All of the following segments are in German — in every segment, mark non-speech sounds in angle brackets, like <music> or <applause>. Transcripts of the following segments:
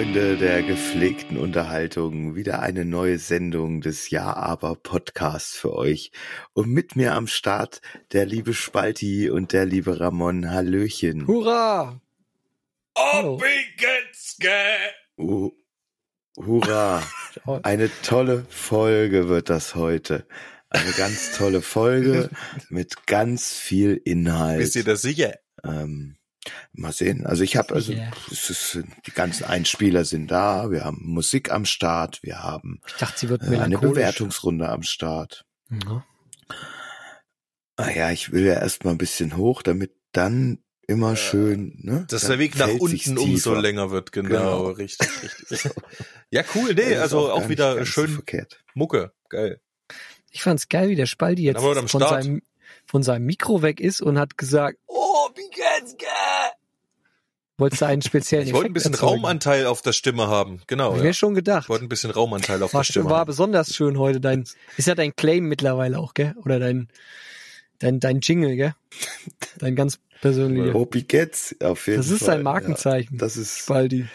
Freunde der gepflegten Unterhaltung, wieder eine neue Sendung des Ja aber Podcasts für euch. Und mit mir am Start der liebe Spalti und der liebe Ramon. Hallöchen. Hurra! Uh, hurra! Eine tolle Folge wird das heute. Eine ganz tolle Folge <laughs> mit ganz viel Inhalt. Bist du da sicher? Ähm, mal sehen. Also ich habe also Yeah. es ist, die ganzen Einspieler sind da. Wir haben Musik am Start. Wir haben Ich dachte, sie wird äh, eine. Bewertungsrunde am Start. Ja. Ah ja, ich will ja erstmal ein bisschen hoch, damit dann immer schön, ne? Dass der Weg nach unten umso länger wird, genau, Genau. richtig, richtig. <laughs> ja, cool, nee, also auch nicht wieder schön verkehrt. Mucke, geil. Ich fand's geil, wie der Spaldi jetzt von Start. seinem, von seinem Mikro weg ist und hat gesagt, oh, wie geht's, geil? Wolltest du einen speziellen Ich wollte ein bisschen erzeugen? Raumanteil auf der Stimme haben, genau. Hab ich Ja. mir schon gedacht. Ich wollte ein bisschen Raumanteil auf War, der Stimme war haben. besonders schön heute. Dein, ist ja dein Claim mittlerweile auch, gell? Oder dein, dein, dein Jingle, gell? Dein ganz persönlicher. Opi Getz, auf jeden Das Fall. ist sein Markenzeichen. Ja, das ist, Spaldi.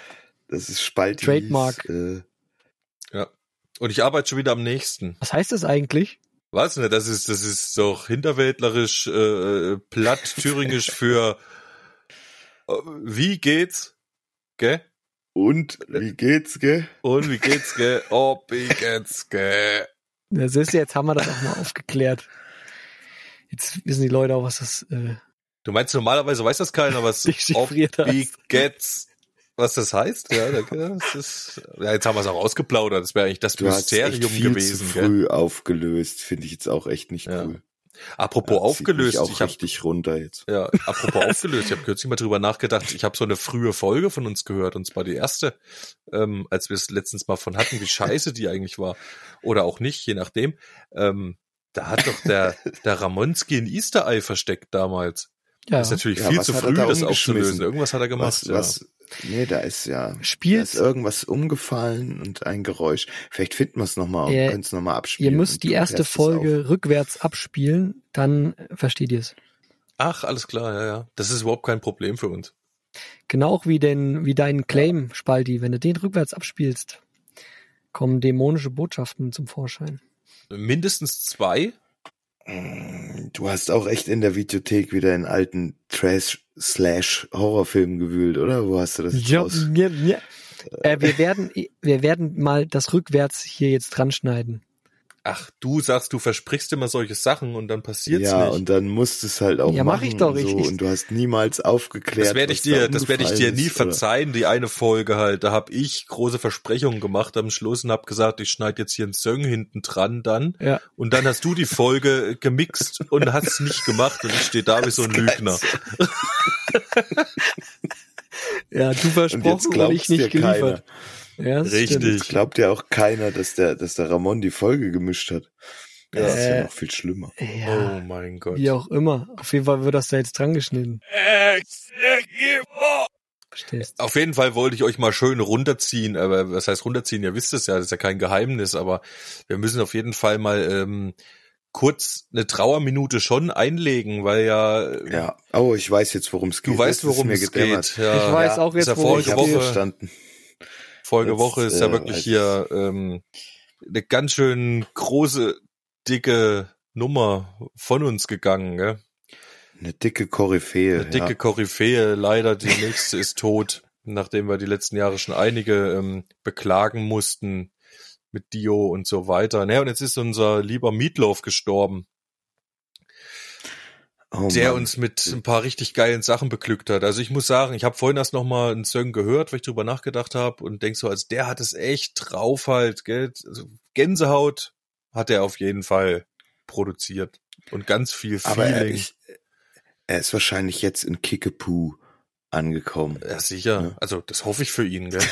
das ist Spaltis, Trademark. Äh, Ja. Und ich arbeite schon wieder am nächsten. Was heißt das eigentlich? Weiß nicht, das ist, das ist doch hinterwäldlerisch, äh, platt, thüringisch für äh, wie geht's? Gell? und wie geht's, gell? Und wie geht's, gell? Oh, wie geht's, gell? Das ist jetzt haben wir das auch mal aufgeklärt. Jetzt wissen die Leute auch, was das äh, Du meinst, normalerweise weiß das keiner, was <laughs> Ob, wie geht's, was das heißt? Ja, das ist, ja jetzt haben wir es auch ausgeplaudert. Das wäre eigentlich das Du hast echt Mysterium viel gewesen. zu Gell? früh aufgelöst, finde ich jetzt auch echt nicht Ja. cool. Apropos Ja, aufgelöst, auch ich habe richtig runter jetzt. ja, apropos <laughs> aufgelöst, ich habe kürzlich mal drüber nachgedacht. Ich habe so eine frühe Folge von uns gehört und zwar die erste, ähm, als wir es letztens mal von hatten, wie scheiße die eigentlich war oder auch nicht, je nachdem. Ähm, da hat doch der der Ramonski ein Easter Eye versteckt damals. Ja. Das ist natürlich Ja, viel zu früh, da das aufzulösen. Irgendwas hat er gemacht. Was, ja. was, nee, da ist ja, da Spielt, ist irgendwas umgefallen und ein Geräusch. Vielleicht finden wir es nochmal und Ihr- können es nochmal ihr abspielen. müsst und die erste Folge rückwärts abspielen, dann versteht ihr es. Ach, alles klar, ja, ja. Das ist überhaupt kein Problem für uns. Genau auch wie den, wie deinen Claim, Spaldi. Wenn du den rückwärts abspielst, kommen dämonische Botschaften zum Vorschein. Mindestens zwei. Mm, Du hast auch echt in der Videothek wieder in alten Trash-Slash-Horrorfilmen gewühlt, oder? Wo hast du das Ja, raus? ja, ja. Äh, wir werden, wir werden mal das rückwärts hier jetzt dran schneiden. Ach, du sagst, du versprichst immer solche Sachen und dann passiert's Ja, nicht. und dann musst du es halt auch Ja, mach machen ich doch und so, richtig. und du hast niemals aufgeklärt. das werde ich dir, da das werde ich dir nie ist, oder? verzeihen. Die eine Folge halt, da habe ich große Versprechungen gemacht am Schluss und habe gesagt, ich schneide jetzt hier einen Song hinten dran dann. Ja. Und dann hast du die Folge gemixt und hast es nicht gemacht und ich stehe da wie so ein Lügner. Ja, du Und versprochen jetzt und, ich nicht dir keiner. Ja, das Richtig. stimmt. Jetzt glaubt ja auch keiner, dass der, dass der Ramon die Folge gemischt hat. Das ist Äh, ja noch viel schlimmer. Ja, Oh mein Gott. wie auch immer. Auf jeden Fall wird das da jetzt dran geschnitten. Verstehst? Auf jeden Fall wollte ich euch mal schön runterziehen, aber was heißt runterziehen? Ihr wisst es ja, das ist ja kein Geheimnis, aber wir müssen auf jeden Fall mal ähm, kurz eine Trauerminute schon einlegen, weil ja, Ja. Oh, ich weiß jetzt, worum es geht. du weißt, Das ist worum mir es geht. Ja, Ich weiß ja, auch jetzt, ist ja worum Ich es geht. Woche, verstanden. Folge Jetzt, Woche ist ja äh, wirklich weiß hier ähm, eine ganz schön große, dicke Nummer von uns gegangen, gell? Eine dicke Koryphäe. Eine dicke ja. Koryphäe, leider die nächste ist tot, <laughs> nachdem wir die letzten Jahre schon einige ähm, beklagen mussten mit Dio und so weiter. Naja, und jetzt ist unser lieber Meatloaf gestorben, Oh, der Mann. uns mit ein paar richtig geilen Sachen beglückt hat. Also ich muss sagen, ich habe vorhin erst noch mal einen Song gehört, weil ich drüber nachgedacht habe und denk so, als der hat es echt drauf halt, gell? Also Gänsehaut hat er auf jeden Fall produziert und ganz viel Aber er, Feeling. ich, er ist wahrscheinlich jetzt in Kickapoo angekommen. ja, sicher. Ja. Also das hoffe ich für ihn, gell? <laughs>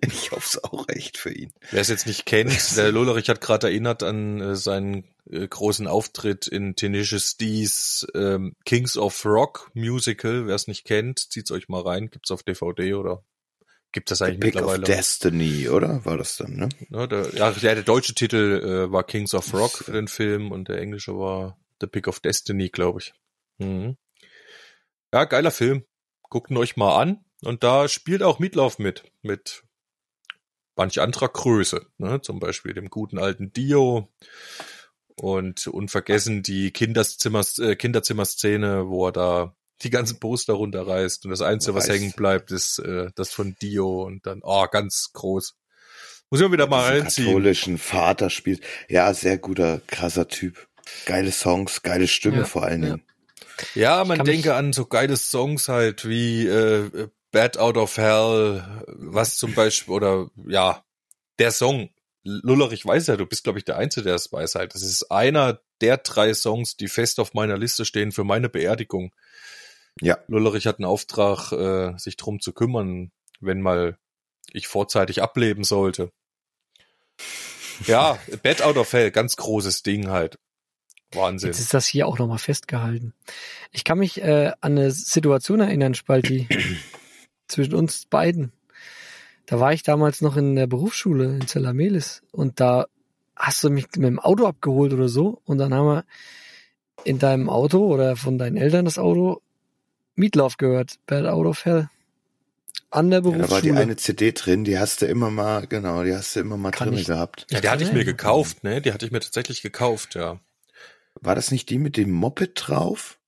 Ich hoffe es auch echt für ihn. Wer es jetzt nicht kennt, <laughs> der Lollerich hat gerade erinnert an äh, seinen äh, großen Auftritt in Tenacious D's ähm, Kings of Rock Musical. Wer es nicht kennt, zieht's euch mal rein. Gibt's auf DVD oder gibt das The eigentlich Pick of mittlerweile? Destiny, oder? War das dann, ne? Ne, der, ja, der, der deutsche Titel äh, war Kings of Rock für den Film und der englische war The Pick of Destiny, glaube ich. Mhm. Ja, geiler Film. Guckt ihn euch mal an. Und da spielt auch Mietlauf mit, mit manch anderer Größe, ne? zum Beispiel dem guten alten Dio und unvergessen die Kinderzimmer, äh, Kinderzimmerszene, wo er da die ganzen Poster runterreißt und das Einzige, was hängen bleibt, ist äh, das von Dio und dann, oh, ganz groß. Muss ich mal wieder mal reinziehen. katholischen Vater spielt. Ja, sehr guter, krasser Typ. Geile Songs, geile Stimme Ja, vor allen ja. Dingen. Ja, man kann denke an so geile Songs halt wie äh, Bad Out of Hell, was zum Beispiel, oder ja, der Song, Lullerich weiß ja, du bist, glaube ich, der Einzige, der es weiß halt. Das ist einer der drei Songs, die fest auf meiner Liste stehen für meine Beerdigung. Ja. Lullerich hat einen Auftrag, äh, sich drum zu kümmern, wenn mal ich vorzeitig ableben sollte. Ja, Bad Out of Hell, ganz großes Ding halt. Wahnsinn. Jetzt ist das hier auch nochmal festgehalten. Ich kann mich äh, an eine Situation erinnern, Spalti, <clears throat> zwischen uns beiden. Da war ich damals noch in der Berufsschule in Zellamelis und da hast du mich mit dem Auto abgeholt oder so und dann haben wir in deinem Auto oder von deinen Eltern das Auto Mietlauf gehört, Bad Out of Hell. An der Ja, da war die Berufsschule. eine CD drin, die hast du immer mal, genau, die hast du immer mal Kann drin ich- gehabt. Ja, die hatte ich mir gekauft, ne? Die hatte ich mir tatsächlich gekauft, ja. War das nicht die mit dem Moped drauf?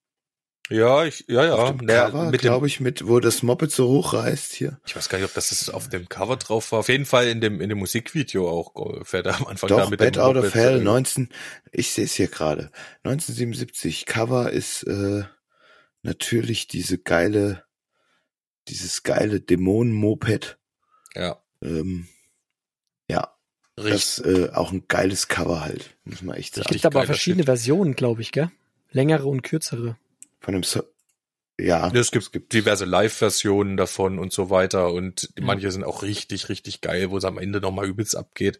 Ja, ich, ja, ja. Auf dem Cover, dem, glaube ich, mit, wo das Moped so hochreißt hier. ich weiß gar nicht, ob das ist auf dem Cover drauf war. Auf jeden Fall in dem, in dem Musikvideo auch äh, fährt er am Anfang da Doch, mit Bad dem Out of Moped, Hell, äh, 19, ich sehe es hier gerade. 1977, Cover ist äh, natürlich diese geile, dieses geile Dämonen-Moped. Ja, Ähm, ja. Das äh, auch ein geiles Cover halt, muss man echt Es sagen. gibt aber verschiedene Shit. Versionen, glaube ich, gell? Längere und kürzere. Von dem so ja, Ja, es gibt diverse Live-Versionen davon und so weiter und Ja. manche sind auch richtig, richtig geil, wo es am Ende nochmal übelst abgeht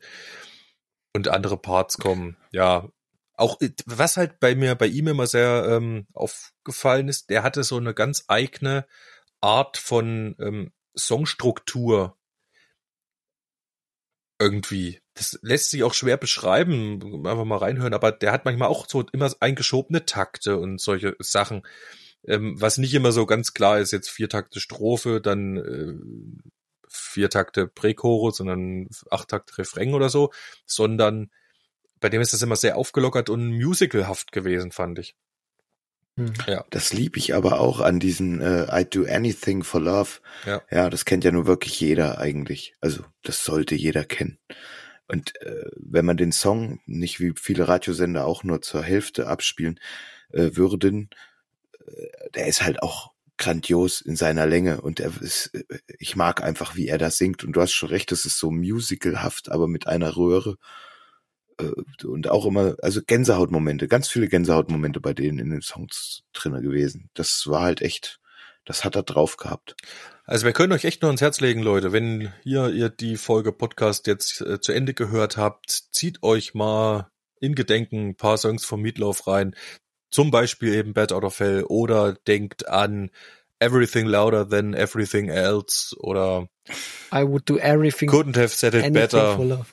und andere Parts kommen. Ja, auch was halt bei mir, bei ihm immer sehr ähm, aufgefallen ist, der hatte so eine ganz eigene Art von ähm, Songstruktur irgendwie. Das lässt sich auch schwer beschreiben, einfach mal reinhören, aber der hat manchmal auch so immer eingeschobene Takte und solche Sachen, ähm, was nicht immer so ganz klar ist, jetzt vier Takte Strophe, dann äh, vier Takte Prächorus, sondern acht Takte Refrain oder so, sondern bei dem ist das immer sehr aufgelockert und musicalhaft gewesen, fand ich. Hm. Ja. Das lieb ich aber auch an diesen äh, I do anything for love. Ja. ja, das kennt ja nur wirklich jeder eigentlich. Also das sollte jeder kennen. Und äh, wenn man den Song nicht wie viele Radiosender auch nur zur Hälfte abspielen äh, würden, äh, der ist halt auch grandios in seiner Länge und er ist, äh, ich mag einfach, wie er da singt. Und du hast schon recht, das ist so musicalhaft, aber mit einer Röhre äh, und auch immer, also Gänsehautmomente, ganz viele Gänsehautmomente bei denen in den Songs drinne gewesen. Das war halt echt, das hat er drauf gehabt. Also wir können euch echt nur ans Herz legen, Leute. Wenn ihr, ihr die Folge Podcast jetzt äh, zu Ende gehört habt, zieht euch mal in Gedenken ein paar Songs vom Meatloaf rein. Zum Beispiel eben Bad Out of Hell oder denkt an Everything Louder Than Everything Else oder I would do everything, Couldn't Have Said It Better.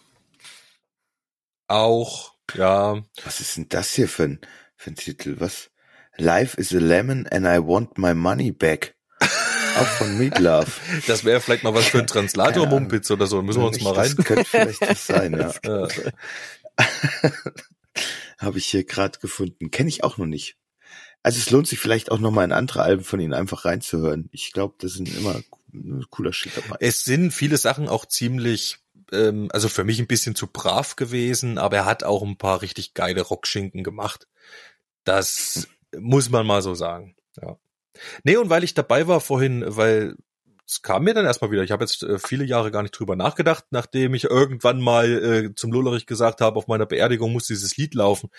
Auch, ja. Was ist denn das hier für ein, für ein Titel? Was? Life is a lemon and I want my money back. Auch von Meatloaf. <laughs> Das wäre vielleicht mal was für einen Translator. Mumpitz oder so. Müssen wir uns mal rein. Das könnte vielleicht das sein, ja. <laughs> Ja. <laughs> Habe ich hier gerade gefunden. Kenne ich auch noch nicht. Also es lohnt sich vielleicht auch noch mal in andere Alben von ihnen einfach reinzuhören. Ich glaube, das sind immer ein cooler Shit dabei. Es sind viele Sachen auch ziemlich, ähm, also für mich ein bisschen zu brav gewesen, aber er hat auch ein paar richtig geile Rockschinken gemacht. Das muss man mal so sagen. Ja. Nee, und weil ich dabei war vorhin, weil es kam mir dann erstmal wieder, ich habe jetzt äh, viele Jahre gar nicht drüber nachgedacht, nachdem ich irgendwann mal äh, zum Lullerich gesagt habe, auf meiner Beerdigung muss dieses Lied laufen,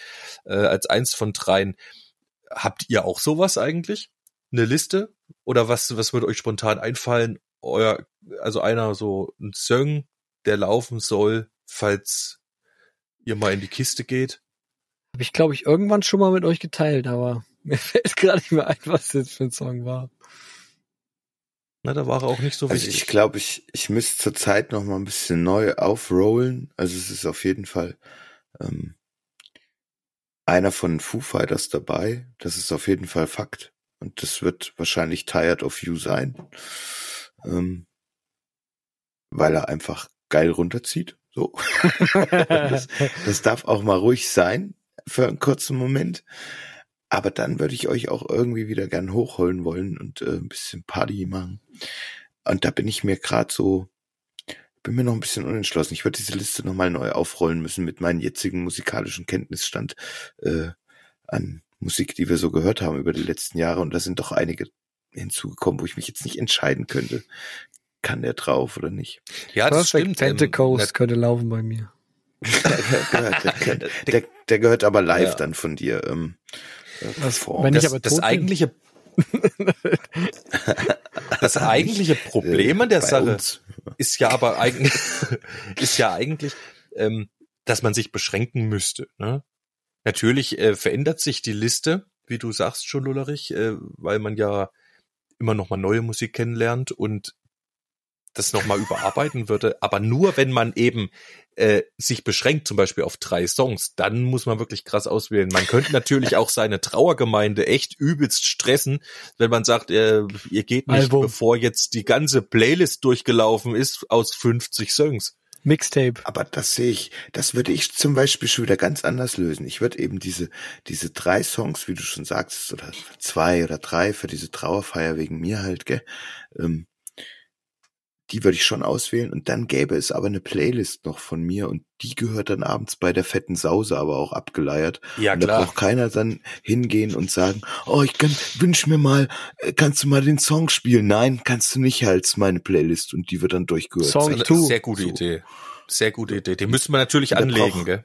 äh, als eins von dreien. Habt ihr auch sowas eigentlich? Eine Liste? Oder was, was würde euch spontan einfallen? Euer, also einer so ein Song, der laufen soll, falls ihr mal in die Kiste geht. Habe ich, glaube ich, irgendwann schon mal mit euch geteilt, aber <laughs> mir fällt gerade nicht mehr ein, was das für ein Song war. Na, da war er auch nicht so Also wichtig. ich glaube, ich, ich müsste zur Zeit noch mal ein bisschen neu aufrollen. Also es ist auf jeden Fall ähm, einer von Foo Fighters dabei. Das ist auf jeden Fall Fakt. Und das wird wahrscheinlich Tired of You sein. ähm, weil er einfach geil runterzieht. So. <laughs> das, das darf auch mal ruhig sein für einen kurzen Moment. Aber dann würde ich euch auch irgendwie wieder gern hochholen wollen und äh, ein bisschen Party machen. Und da bin ich mir gerade so, bin mir noch ein bisschen unentschlossen. Ich würde diese Liste nochmal neu aufrollen müssen mit meinem jetzigen musikalischen Kenntnisstand äh, an Musik, die wir so gehört haben über die letzten Jahre. Und da sind doch einige hinzugekommen, wo ich mich jetzt nicht entscheiden könnte. Kann der drauf oder nicht? Ja, das Perfect stimmt. Pentecost Ähm, könnte laufen bei mir. Der, gehört, der, <laughs> der, der gehört aber live Ja. dann von dir. Ähm, äh, vor. wenn ich das, aber das eigentliche <laughs> das eigentliche Problem an der Bei Sache uns. ist ja aber eigentlich ist ja eigentlich, ähm, dass man sich beschränken müsste. Ne? Natürlich äh, verändert sich die Liste, wie du sagst schon, Lullerich, äh, weil man ja immer noch mal neue Musik kennenlernt und das noch mal überarbeiten würde. Aber nur wenn man eben äh, sich beschränkt, zum Beispiel auf drei Songs, dann muss man wirklich krass auswählen. Man könnte natürlich auch seine Trauergemeinde echt übelst stressen, wenn man sagt, äh, ihr geht nicht, Album. bevor jetzt die ganze Playlist durchgelaufen ist aus 50 Songs. Mixtape. Aber das sehe ich, das würde ich zum Beispiel schon wieder ganz anders lösen. Ich würde eben diese, diese drei Songs, wie du schon sagst, oder zwei oder drei für diese Trauerfeier wegen mir halt, gell, ähm, die würde ich schon auswählen und dann gäbe es aber eine Playlist noch von mir und die gehört dann abends bei der fetten Sause aber auch abgeleiert. Ja, und da braucht keiner dann hingehen und sagen, oh, ich kann, wünsch mir mal, äh, kannst du mal den Song spielen? Nein, kannst du nicht, als meine Playlist und die wird dann durchgehört. Song Eine two. Sehr gute So. Idee. Sehr gute Idee. Den müssen wir natürlich Der anlegen, braucht- gell?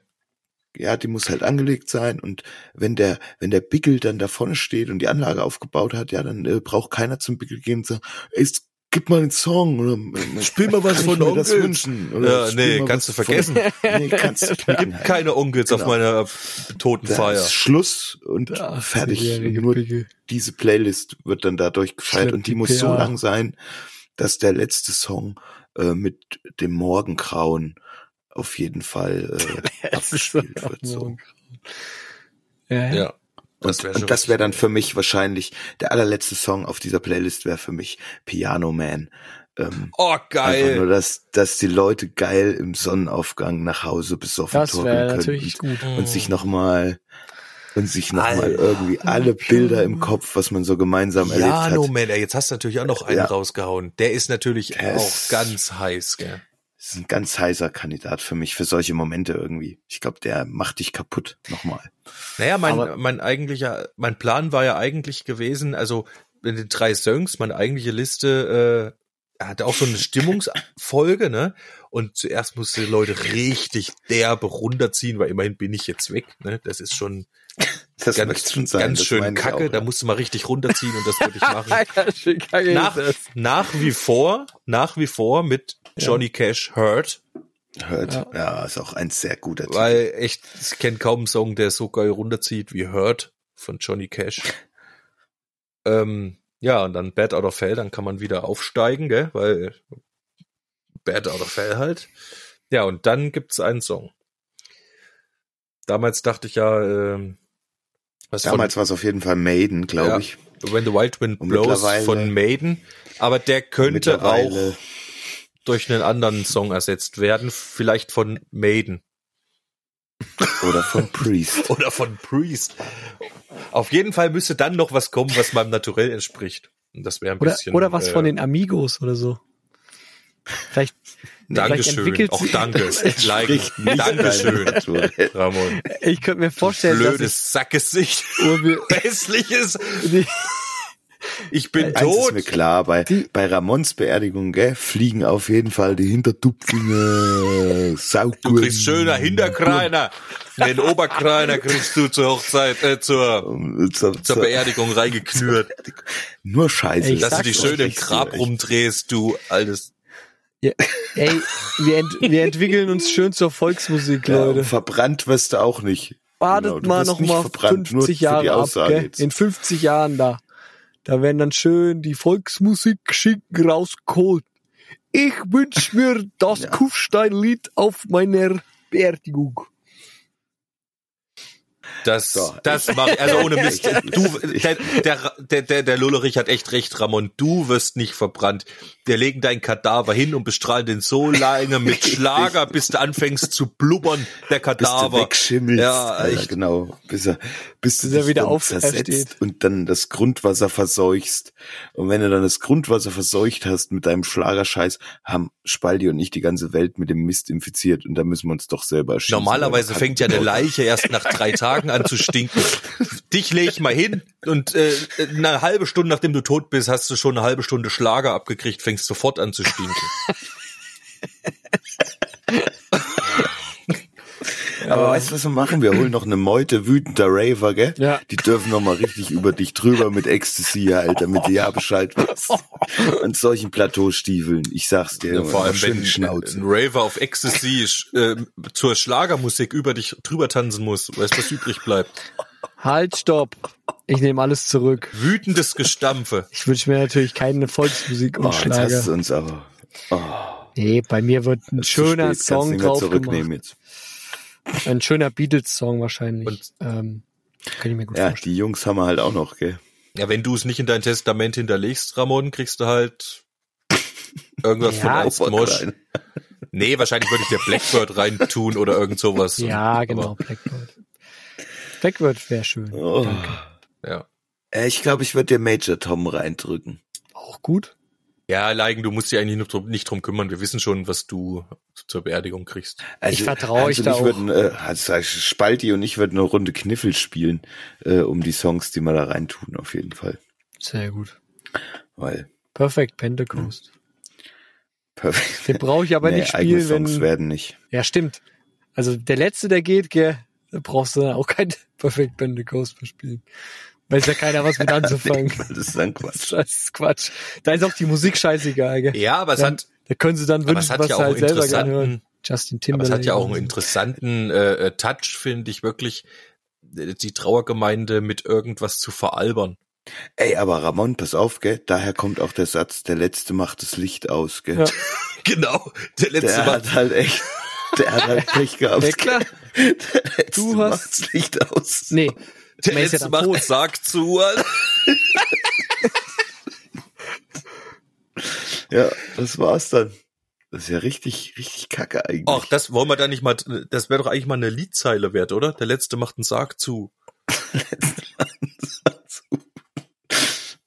ja, die muss halt angelegt sein und wenn der, wenn der Bickel dann da vorne steht und die Anlage aufgebaut hat, ja, dann äh, braucht keiner zum Bickel gehen und sagen, es- gib mal einen Song oder Spiel mal was von mir das Onkels. wünschen oder Ja, nee, kannst du vergessen. Von, nee, kannst du knicken Gibt keine Onkels auf Genau. meiner toten Da Feier. ist Schluss und Der fertig. 18-jährige Nur diese Playlist wird dann dadurch gefeiert und die die muss so lang sein, dass der letzte Song äh, mit dem Morgengrauen auf jeden Fall äh, <laughs> abgespielt wird. So. Ja, ja. Das und wäre und das wäre dann für mich wahrscheinlich der allerletzte Song auf dieser Playlist wäre für mich Piano Man. Ähm, Oh, Einfach nur, geil. dass, dass die Leute geil im Sonnenaufgang nach Hause besoffen Das torkeln können natürlich gut. und, und sich nochmal und sich nochmal Alter. irgendwie alle Bilder im Kopf, was man so gemeinsam erlebt Ja, hat. no man, ey, jetzt hast du natürlich auch noch einen Ja. rausgehauen. Der ist natürlich Der auch ist- ganz heiß, gell? Das ist ein ganz heißer Kandidat für mich, für solche Momente irgendwie. Ich glaube, der macht dich kaputt. Nochmal. Naja, mein, Aber- mein eigentlicher, mein Plan war ja eigentlich gewesen, also in den drei Songs, meine eigentliche Liste, äh, hatte auch so eine Stimmungsfolge, ne? Und zuerst musste die Leute richtig derbe runterziehen, weil immerhin bin ich jetzt weg, ne? Das ist schon Das ganz, möchte schon sein. ganz schön kacke. auch, da musst du mal richtig runterziehen und das würde ich <laughs> machen. Nach, nach wie vor, nach wie vor mit Johnny Cash Hurt, Hört. Ja. Ja. ist auch ein sehr guter Titel. weil echt, ich kenne kaum einen Song, der so geil runterzieht wie Hurt von Johnny Cash. ähm, ja, und dann Bad Out of Hell, dann kann man wieder aufsteigen, gell, weil Bad Out of Hell halt. Ja, und dann gibt's einen Song. Damals dachte ich ja, ähm, was Damals war es auf jeden Fall Maiden, glaube Ja. ich. When the Wild Wind Blows von Maiden, aber der könnte auch durch einen anderen Song ersetzt werden, vielleicht von Maiden oder von <laughs> Priest. oder von Priest. Auf jeden Fall müsste dann noch was kommen, was meinem Naturell entspricht. Und das wäre ein Oder, bisschen. oder was äh, von den Amigos oder so. Vielleicht Dankeschön. Auch danke. <laughs> Nicht Dankeschön. Ramon. ich könnte mir vorstellen, dass Blödes Sackgesicht. ich <laughs> Urbi- Hässliches. Ich bin Eins ist tot. mir klar, bei, Die- bei Ramons Beerdigung, gell, fliegen auf jeden Fall die Hintertupfen, äh, saugut. <laughs> Du kriegst schöner Hinterkreiner. Den Oberkreiner kriegst du zur Hochzeit, äh, zur, zur, zur Beerdigung reingeknürt. Nur Scheiße. Ey, Dass du dich schön im Grab rumdrehst, du altes. Ja, ey, wir, ent, wir <laughs> entwickeln uns schön zur Volksmusik, Ja, Leute. verbrannt wirst du auch nicht. Wartet Genau, mal wirst noch nicht mal verbrannt, nur 50 für die Jahre ab, gell? jetzt. In 50 Jahren da. Da werden dann schön die Volksmusik schicken rausgeholt. Ich wünsch mir das Ja. Kufsteinlied auf meiner Beerdigung. Das, So. das mach ich, also ohne <laughs> Mist. Du, der, der, der, der, Lullerich hat echt recht, Ramon. Du wirst nicht verbrannt. Wir legen deinen Kadaver hin und bestrahlen den so lange mit <laughs> Schlager, bis du anfängst zu blubbern, der bis du Kadaver. wegschimmelst. Ja, echt. genau. Bis er, bis du Bis er dich wieder dann auf- zersetzt aufsteht. und dann das Grundwasser verseuchst. Und wenn du dann das Grundwasser verseucht hast mit deinem Schlagerscheiß, haben Spaldi und ich die ganze Welt mit dem Mist infiziert und da müssen wir uns doch selber erschießen. Normalerweise fängt ja eine. Leiche erst nach drei Tagen an zu stinken. Dich leg ich mal hin und äh, eine halbe Stunde nachdem du tot bist, hast du schon eine halbe Stunde Schlager abgekriegt, fängst sofort an zu stinken. Aber weißt du, was wir machen? Wir holen noch eine Meute wütender Raver, gell? Ja. Die dürfen noch mal richtig über dich drüber mit Ecstasy, Alter, damit du ja Bescheid weißt. <laughs> Und solchen Plateaustiefeln. Ich sag's dir. Ja, vor allem, wenn die Schnauze. ein Raver auf Ecstasy äh, zur Schlagermusik über dich drüber tanzen muss, weißt du, was übrig bleibt? Halt, stopp. Ich nehme alles zurück. Wütendes Gestampfe. Ich wünsche mir natürlich keine Volksmusik und Oh, jetzt hast Schlager. du uns aber. Oh, Nee, bei mir wird ein zu schöner Song drauf zurücknehmen gemacht. jetzt. Ein schöner Beatles-Song wahrscheinlich. Und- ähm, kann ich mir gut Ja, vorstellen. die Jungs haben wir halt auch noch, gell? Ja, wenn du es nicht in dein Testament hinterlegst, Ramon, kriegst du halt <laughs> irgendwas Ja, von Mosch. Nee, wahrscheinlich würde ich dir Blackbird reintun oder irgend sowas. Ja, Aber, genau, Blackbird. Blackbird wäre schön. Oh. Ja. Äh, Ich glaube, ich würde dir Major Tom reindrücken. Auch gut. Ja, Leigen, du musst dich eigentlich nicht drum, nicht drum kümmern. Wir wissen schon, was du zur Beerdigung kriegst. Also, Ich vertraue euch da ich auch. Würden, äh, also Spalti und ich würden eine Runde Kniffel spielen, äh, um die Songs, die wir da reintun, auf jeden Fall. Sehr gut. Weil, Perfekt, Pentecost. perfekt. Den brauche ich aber Nee, nicht eigene spielen, Songs wenn. werden nicht. Ja, stimmt. Also der letzte, der geht, gell, da brauchst du auch kein <laughs> Perfect Pentecost mehr spielen. Weiß ja keiner was mit anzufangen. Nee, das ist dann Quatsch. <laughs> Das ist Quatsch. Da ist auch die Musik scheißegal, gell? Ja, aber es Dann- hat, Da können sie dann wünschen, was ja sie auch halt selber gerne hören. Justin aber es Timberlake. hat ja auch einen interessanten äh, äh, Touch, finde ich wirklich, äh, die Trauergemeinde mit irgendwas zu veralbern. Ey, aber Ramon, pass auf, gell? Daher kommt auch der Satz, der Letzte macht das Licht aus, gell? Ja. <laughs> Genau, der letzte Der hat halt echt, der hat halt Pech gehabt. Ja, klar. <laughs> Der Letzte Du hast- macht's Licht aus. Nee. Der ja letzte dann macht tot. sagt zu. <laughs> Ja, das war's dann. Das ist ja richtig, richtig kacke eigentlich. Ach, das wollen wir da nicht mal, das wäre doch eigentlich mal eine Liedzeile wert, oder? Der letzte macht einen Sarg zu. <laughs>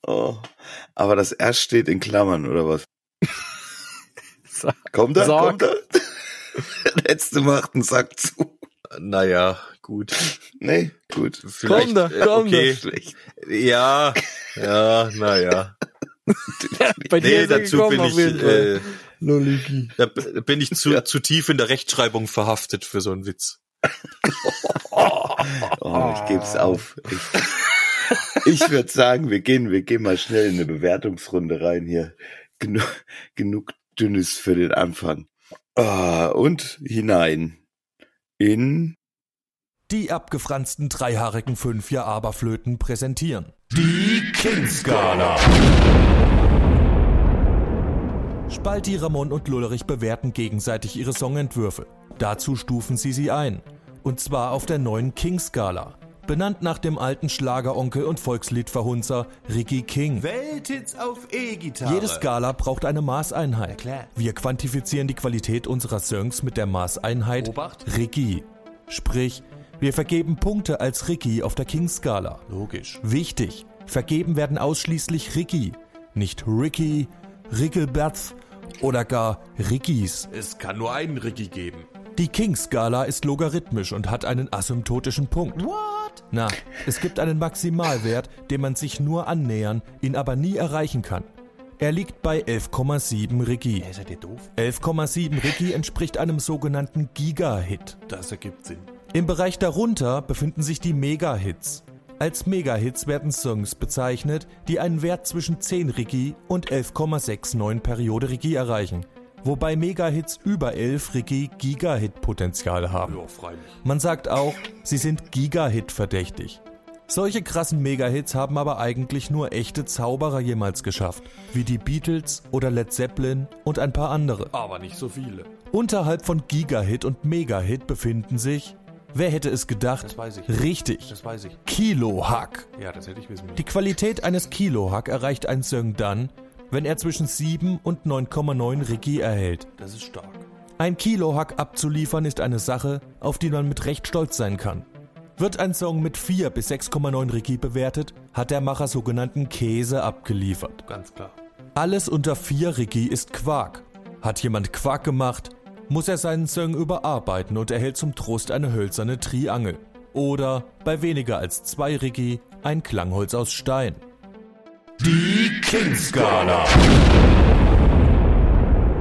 oh. Aber das R steht in Klammern, oder was? Kommt <laughs> er? Sarg. Kommt er? Der Letzte macht einen Sack zu. Naja, gut. <laughs> Nee, gut. Vielleicht, da, äh, komm da. okay. Schlecht. Ja, ja, naja. <laughs> Bei dir Nee, ist er dazu gekommen, bin ich, äh, Loliki. da bin ich zu, Ja. zu tief in der Rechtschreibung verhaftet für so einen Witz. <laughs> Oh, ich geb's auf. Ich, ich würde sagen, wir gehen, wir gehen mal schnell in eine Bewertungsrunde rein hier. Genug, genug Dünnes für den Anfang. Ah, und hinein in Die abgefransten dreihaarigen Fünfjahr-Aberflöten präsentieren. Die King-Skala. Spalti, Ramon und Lullerich bewerten gegenseitig ihre Songentwürfe. Dazu stufen sie sie ein. Und zwar auf der neuen King-Skala. Benannt nach dem alten Schlageronkel und Volksliedverhunzer Ricky King. Welthits auf E-Gitarre. Jede Skala braucht eine Maßeinheit. Wir quantifizieren die Qualität unserer Songs mit der Maßeinheit Obacht. Ricky. Sprich, wir vergeben Punkte als Ricky auf der King-Skala. Logisch. Wichtig, vergeben werden ausschließlich Ricky, nicht Ricky, Rickelbert oder gar Rickys. Es kann nur einen Ricky geben. Die King-Skala ist logarithmisch und hat einen asymptotischen Punkt. What? Na, es gibt einen Maximalwert, dem man sich nur annähern, ihn aber nie erreichen kann. Er liegt bei 11,7 Ricky. Ey, seid ihr doof? 11,7 Ricky entspricht einem sogenannten Giga-Hit. Das ergibt Sinn. Im Bereich darunter befinden sich die Mega-Hits. Als Mega-Hits werden Songs bezeichnet, die einen Wert zwischen 10 Ricky und 11,69 Periode Ricky erreichen, wobei Mega-Hits über 11 Ricky Giga-Hit-Potenzial haben. Man sagt auch, sie sind Giga-Hit verdächtig. Solche krassen Mega-Hits haben aber eigentlich nur echte Zauberer jemals geschafft, wie die Beatles oder Led Zeppelin und ein paar andere. Aber nicht so viele. Unterhalb von Giga-Hit und Mega-Hit befinden sich, Wer hätte es gedacht? Das weiß ich. Richtig. Das weiß ich. Kilo-Hack. Ja, das hätte ich wissen müssen. Die Qualität eines Kilo-Hack erreicht ein Song dann, wenn er zwischen 7 und 9,9 Rigi erhält. Das ist stark. Ein Kilo-Hack abzuliefern ist eine Sache, auf die man mit Recht stolz sein kann. Wird ein Song mit 4 bis 6,9 Rigi bewertet, hat der Macher sogenannten Käse abgeliefert. Ganz klar. Alles unter 4 Rigi ist Quark. Hat jemand Quark gemacht, muss er seinen Song überarbeiten und erhält zum Trost eine hölzerne Triangel. Oder bei weniger als 2 Rigi ein Klangholz aus Stein. Die King-Skala.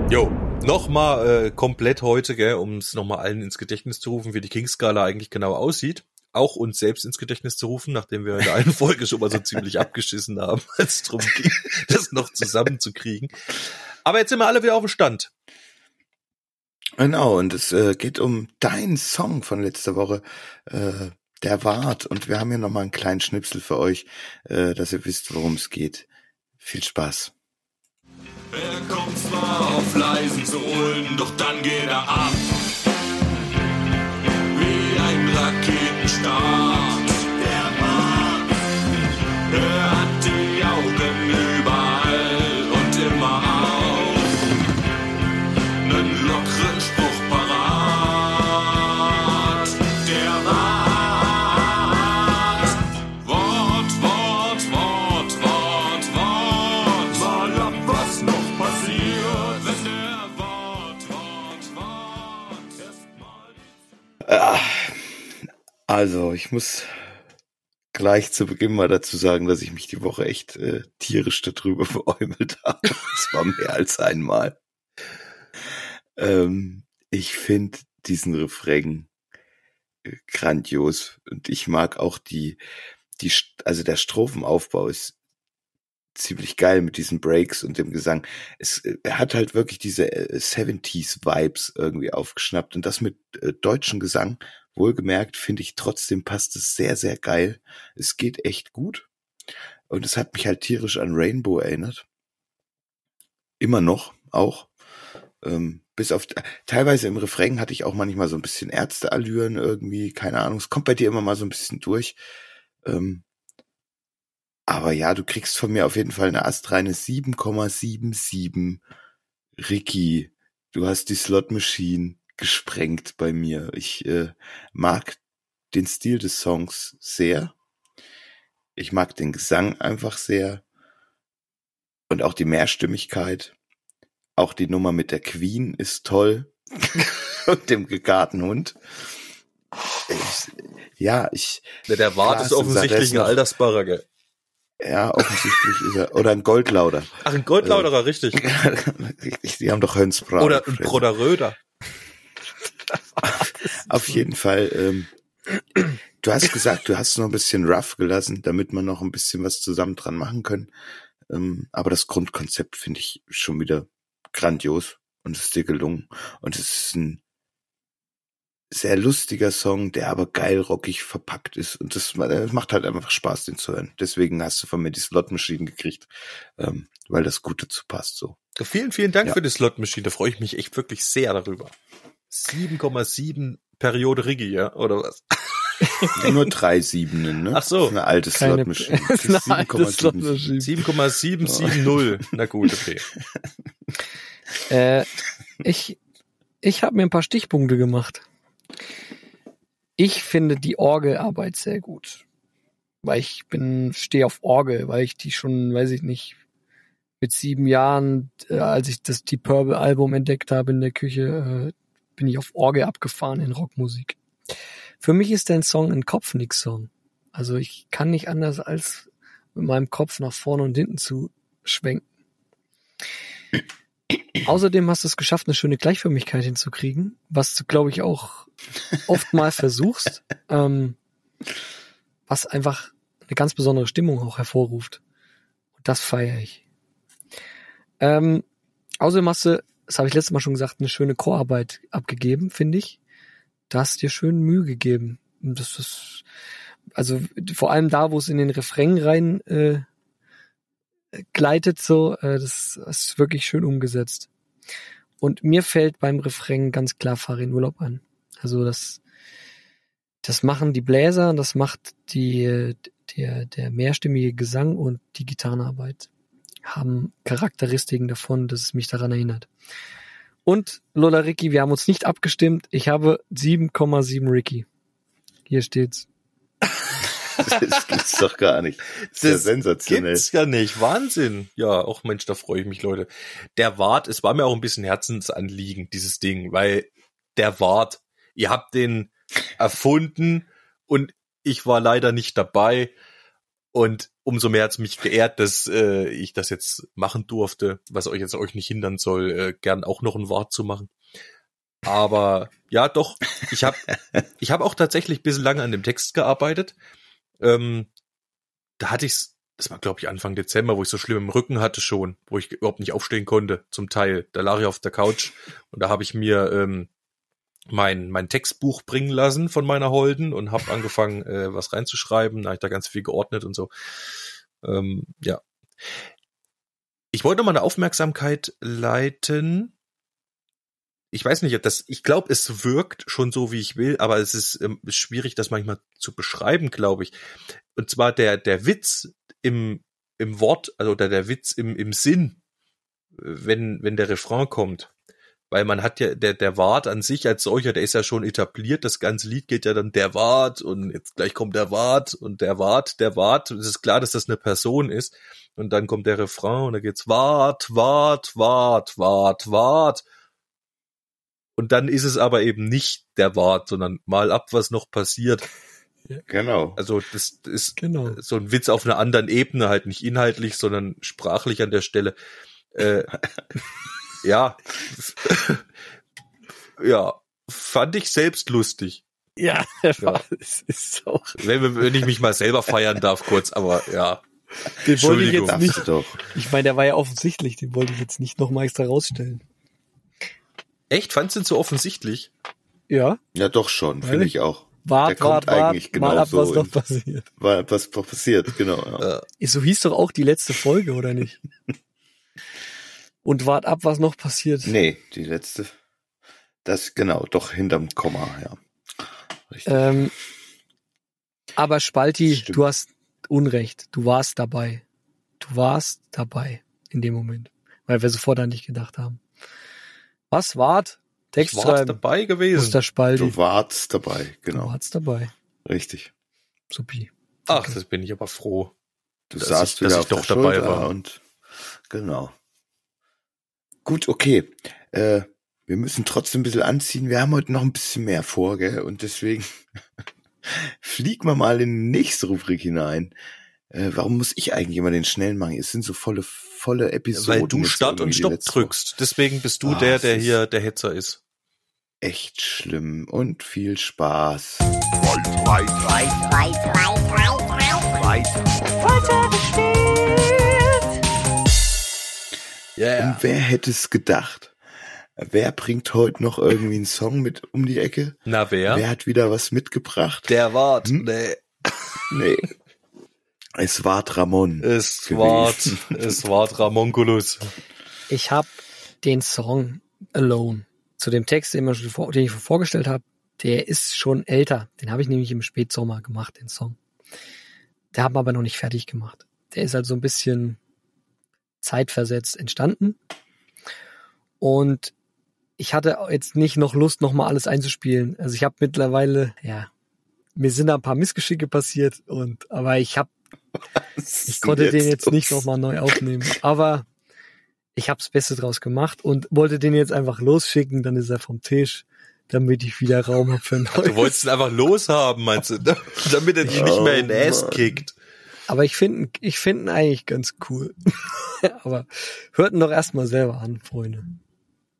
Jo, nochmal äh, komplett heute, gell, um es nochmal allen ins Gedächtnis zu rufen, wie die King-Skala eigentlich genau aussieht. Auch uns selbst ins Gedächtnis zu rufen, nachdem wir in der einen <laughs> Folge schon mal so ziemlich abgeschissen haben, <laughs> als es darum ging, das noch zusammenzukriegen. Aber jetzt sind wir alle wieder auf dem Stand. Genau, und es äh, geht um deinen Song von letzter Woche, äh, der Wart. Und wir haben hier nochmal einen kleinen Schnipsel für euch, äh, dass ihr wisst, worum es geht. Viel Spaß. Er kommt zwar auf leisen Sohlen, doch dann geht er ab. Wie ein Raketenstart. Der Mann, er Also, ich muss gleich zu Beginn mal dazu sagen, dass ich mich die Woche echt äh, tierisch darüber <laughs> beäumelt habe. Und zwar mehr als einmal. Ähm, ich finde diesen Refrain äh, grandios und ich mag auch die, die, also der Strophenaufbau ist ziemlich geil mit diesen Breaks und dem Gesang. Es äh, hat halt wirklich diese äh, 70s Vibes irgendwie aufgeschnappt und das mit äh, deutschem Gesang Wohlgemerkt finde ich trotzdem passt es sehr, sehr geil. Es geht echt gut. Und es hat mich halt tierisch an Rainbow erinnert. Immer noch, auch. Ähm, bis auf, teilweise im Refrain hatte ich auch manchmal so ein bisschen Ärzteallüren irgendwie, keine Ahnung. Es kommt bei dir immer mal so ein bisschen durch. Ähm, aber ja, du kriegst von mir auf jeden Fall eine astreine 7,77 Ricky. Du hast die Slot Machine gesprengt bei mir. Ich äh, mag den Stil des Songs sehr. Ich mag den Gesang einfach sehr. Und auch die Mehrstimmigkeit. Auch die Nummer mit der Queen ist toll. <laughs> Und dem gegarten Hund. Ich, ja, ich, Der, Wart ist offensichtlich ein gell. ja, offensichtlich ist er, oder ein Goldlauder. Ach, ein Goldlauderer, richtig. <laughs> Richtig, Die haben doch Hönsbraten. Oder ein gefressen. Auf jeden Fall. Ähm, du hast gesagt, du hast noch ein bisschen rough gelassen, damit man noch ein bisschen was zusammen dran machen können. Ähm, aber das Grundkonzept finde ich schon wieder grandios und es ist dir gelungen. Und es ist ein sehr lustiger Song, der aber geil rockig verpackt ist. Und das, das macht halt einfach Spaß, den zu hören. Deswegen hast du von mir die Slot-Maschinen gekriegt, ähm, weil das gut dazu passt so. Vielen, vielen Dank Ja. für die Slot-Maschine. Da freue ich mich echt wirklich sehr darüber. 7,7 Periode Rigi, ja? Oder was? <laughs> Nur drei Siebenen, ne? Ach so. Das ist eine alte Keine- Slot-Maschine. <laughs> Das ist eine alte 7,7. Slot-Maschine. 7,770. Na gut, okay. <laughs> Äh, ich ich habe mir ein paar Stichpunkte gemacht. Ich finde die Orgelarbeit sehr gut. Weil ich bin, stehe auf Orgel, weil ich die schon, weiß ich nicht, mit sieben Jahren, äh, als ich das Deep Purple Album entdeckt habe in der Küche, äh, bin ich auf Orgel abgefahren in Rockmusik. Für mich ist der Song ein Kopfnick-Song. Also ich kann nicht anders als mit meinem Kopf nach vorne und hinten zu schwenken. <clears throat> Außerdem hast du es geschafft, eine schöne Gleichförmigkeit hinzukriegen, was du, glaube ich, auch oft mal <laughs> versuchst, ähm, was einfach eine ganz besondere Stimmung auch hervorruft. Und das feiere ich. Ähm, außerdem hast du, das habe ich letztes Mal schon gesagt, eine schöne Chorarbeit abgegeben, finde ich. Da hast du dir schön Mühe gegeben. Und das ist, also vor allem da, wo es in den Refrain rein äh, gleitet so, äh, das, ist wirklich schön umgesetzt. Und mir fällt beim Refrain ganz klar Farin Urlaub an. Also das Das machen die Bläser, das macht die, der, der mehrstimmige Gesang und die Gitarrenarbeit haben Charakteristiken davon, dass es mich daran erinnert. Und Lola Ricky, wir haben uns nicht abgestimmt. Ich habe 7,7 Ricky. Hier steht's. <laughs> Das gibt's doch gar nicht. Das ist ja Das sensationell. Gibt's ja nicht. Wahnsinn. Ja, auch Mensch, da freue ich mich, Leute. Der Wart, es war mir auch ein bisschen Herzensanliegen, dieses Ding, weil der Wart, ihr habt den erfunden und ich war leider nicht dabei. Und umso mehr hat's mich geehrt, dass äh, ich das jetzt machen durfte, was euch jetzt euch nicht hindern soll, äh, gern auch noch ein Wart zu machen. Aber ja, doch, ich habe <laughs> ich hab auch tatsächlich ein bisschen lange an dem Text gearbeitet. Ähm, da hatte ich's, das war glaube ich Anfang Dezember, wo ich so schlimm im Rücken hatte schon, wo ich überhaupt nicht aufstehen konnte, zum Teil. Da lag ich auf der Couch und da habe ich mir ähm, mein, mein Textbuch bringen lassen von meiner Holden und habe angefangen, äh, was reinzuschreiben. Da habe ich da ganz viel geordnet und so. Ähm, ja. Ich wollte mal eine Aufmerksamkeit leiten. Ich weiß nicht, ob das, ich glaube, es wirkt schon so, wie ich will, aber es ist ähm, schwierig, das manchmal zu beschreiben, glaube ich. Und zwar der, der Witz im, im Wort, also oder der Witz im, im Sinn, äh, wenn, wenn der Refrain kommt. Weil man hat ja, der, der Wart an sich als solcher, der ist ja schon etabliert. Das ganze Lied geht ja dann der Wart und jetzt gleich kommt der Wart und der Wart, der Wart. Es ist klar, dass das eine Person ist. Und dann kommt der Refrain und da geht's Wart, Wart, Wart, Wart, Wart. Und dann ist es aber eben nicht der Wart, sondern mal ab, was noch passiert. Genau. Also das ist Genau. so ein Witz auf einer anderen Ebene, halt nicht inhaltlich, sondern sprachlich an der Stelle. Äh, <laughs> ja. ja, fand ich selbst lustig. Ja, <laughs> war, es ist auch. Wenn, wenn ich mich mal selber feiern darf, kurz, aber ja. Den wollte ich Entschuldigung. jetzt nicht. Ich meine, der war ja offensichtlich, den wollte ich jetzt nicht noch mal extra rausstellen. Echt? Fandst du ihn so offensichtlich? Ja, Ja, doch schon, finde ich auch. wart, Der kommt wart, wart, eigentlich genau mal ab, so was noch passiert. War was doch passiert, genau. Ja. So hieß doch auch die letzte Folge, oder nicht? <laughs> Und wart ab, was noch passiert. Nee, die letzte. Das, genau, doch hinterm Komma, ja. Richtig. Ähm, aber Spalti, du hast Unrecht. Du warst dabei. Du warst dabei in dem Moment. Weil wir sofort an dich gedacht haben. Was wart? Text ich war schreiben. dabei gewesen. Du warst dabei, Du genau. warst dabei. Richtig. Supi. Ach, das bin ich aber froh. Du Dass saßt ich- wieder dass auf ich doch der dabei Schulter war. und genau. Gut, okay. Äh, wir müssen trotzdem ein bisschen anziehen. Wir haben heute noch ein bisschen mehr vor, gell? Und deswegen fliegen wir mal in die nächste Rubrik hinein. Äh, warum muss ich eigentlich immer den schnellen machen? Es sind so volle, volle Episoden. Weil du Start und Stopp drückst. Deswegen bist du Ah, der, der hier der Hetzer ist. Echt schlimm und viel Spaß. Ja, Und wer hätte es gedacht? Wer bringt heute noch irgendwie einen Song mit um die Ecke? Na wer? Wer hat wieder was mitgebracht? Der Wart. Hm? Nee. Nee. Es war Ramon. Es wart, es <laughs> wart Ramonculus. Ich habe den Song Alone zu dem Text, den, schon vor, den ich schon vorgestellt habe, der ist schon älter. Den habe ich nämlich im Spätsommer gemacht, den Song. Der haben wir aber noch nicht fertig gemacht. Der ist halt so ein bisschen zeitversetzt entstanden. Und ich hatte jetzt nicht noch Lust, nochmal alles einzuspielen. Also ich habe mittlerweile, ja, mir sind da ein paar Missgeschicke passiert und aber ich habe ich konnte den jetzt nicht nochmal neu aufnehmen. Aber ich habe das Beste draus gemacht und wollte den jetzt einfach losschicken, dann ist er vom Tisch, damit ich wieder Raum habe für ein Du neues. wolltest ihn einfach loshaben, meinst du? <laughs> Damit er dich nicht mehr in den Ass Oh, kickt. Aber ich finde ich finde ihn eigentlich ganz cool. <laughs> Aber hört ihn doch erstmal selber an, Freunde.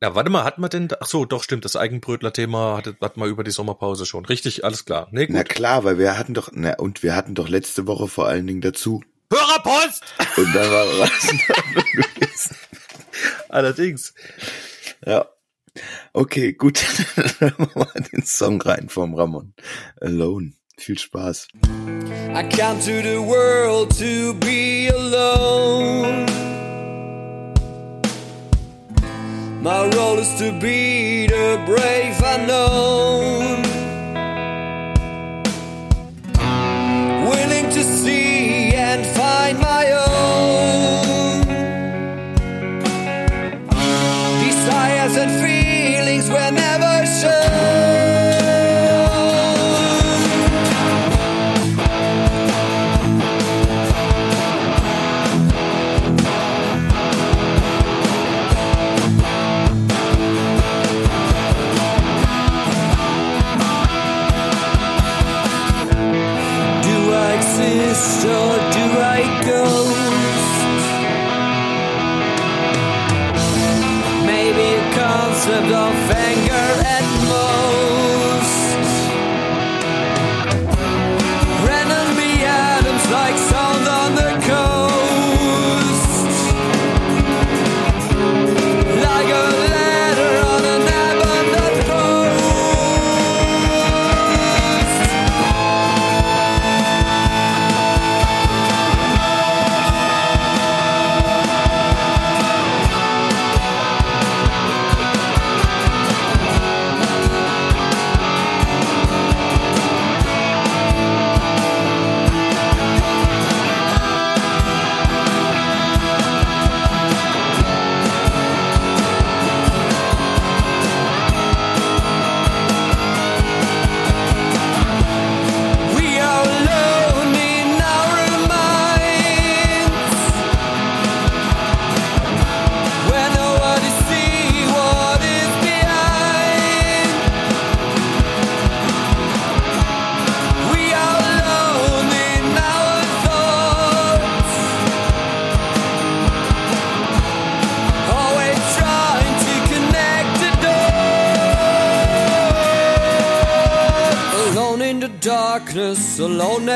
Ja, warte mal, hat man denn, ach so, doch stimmt, das Eigenbrötler-Thema hatte, hatten wir über die Sommerpause schon. Richtig, alles klar. Nee, Na gut. klar, weil wir hatten doch, na, und wir hatten doch letzte Woche vor allen Dingen dazu. Hörerpost! Und dann war was. <laughs> <laughs> Allerdings. ja. Okay, gut. Dann machen wir mal den Song rein vom Ramon. Alone. Viel Spaß. I come to the world to be alone. My role is to be the brave unknown. Willing to see and find go.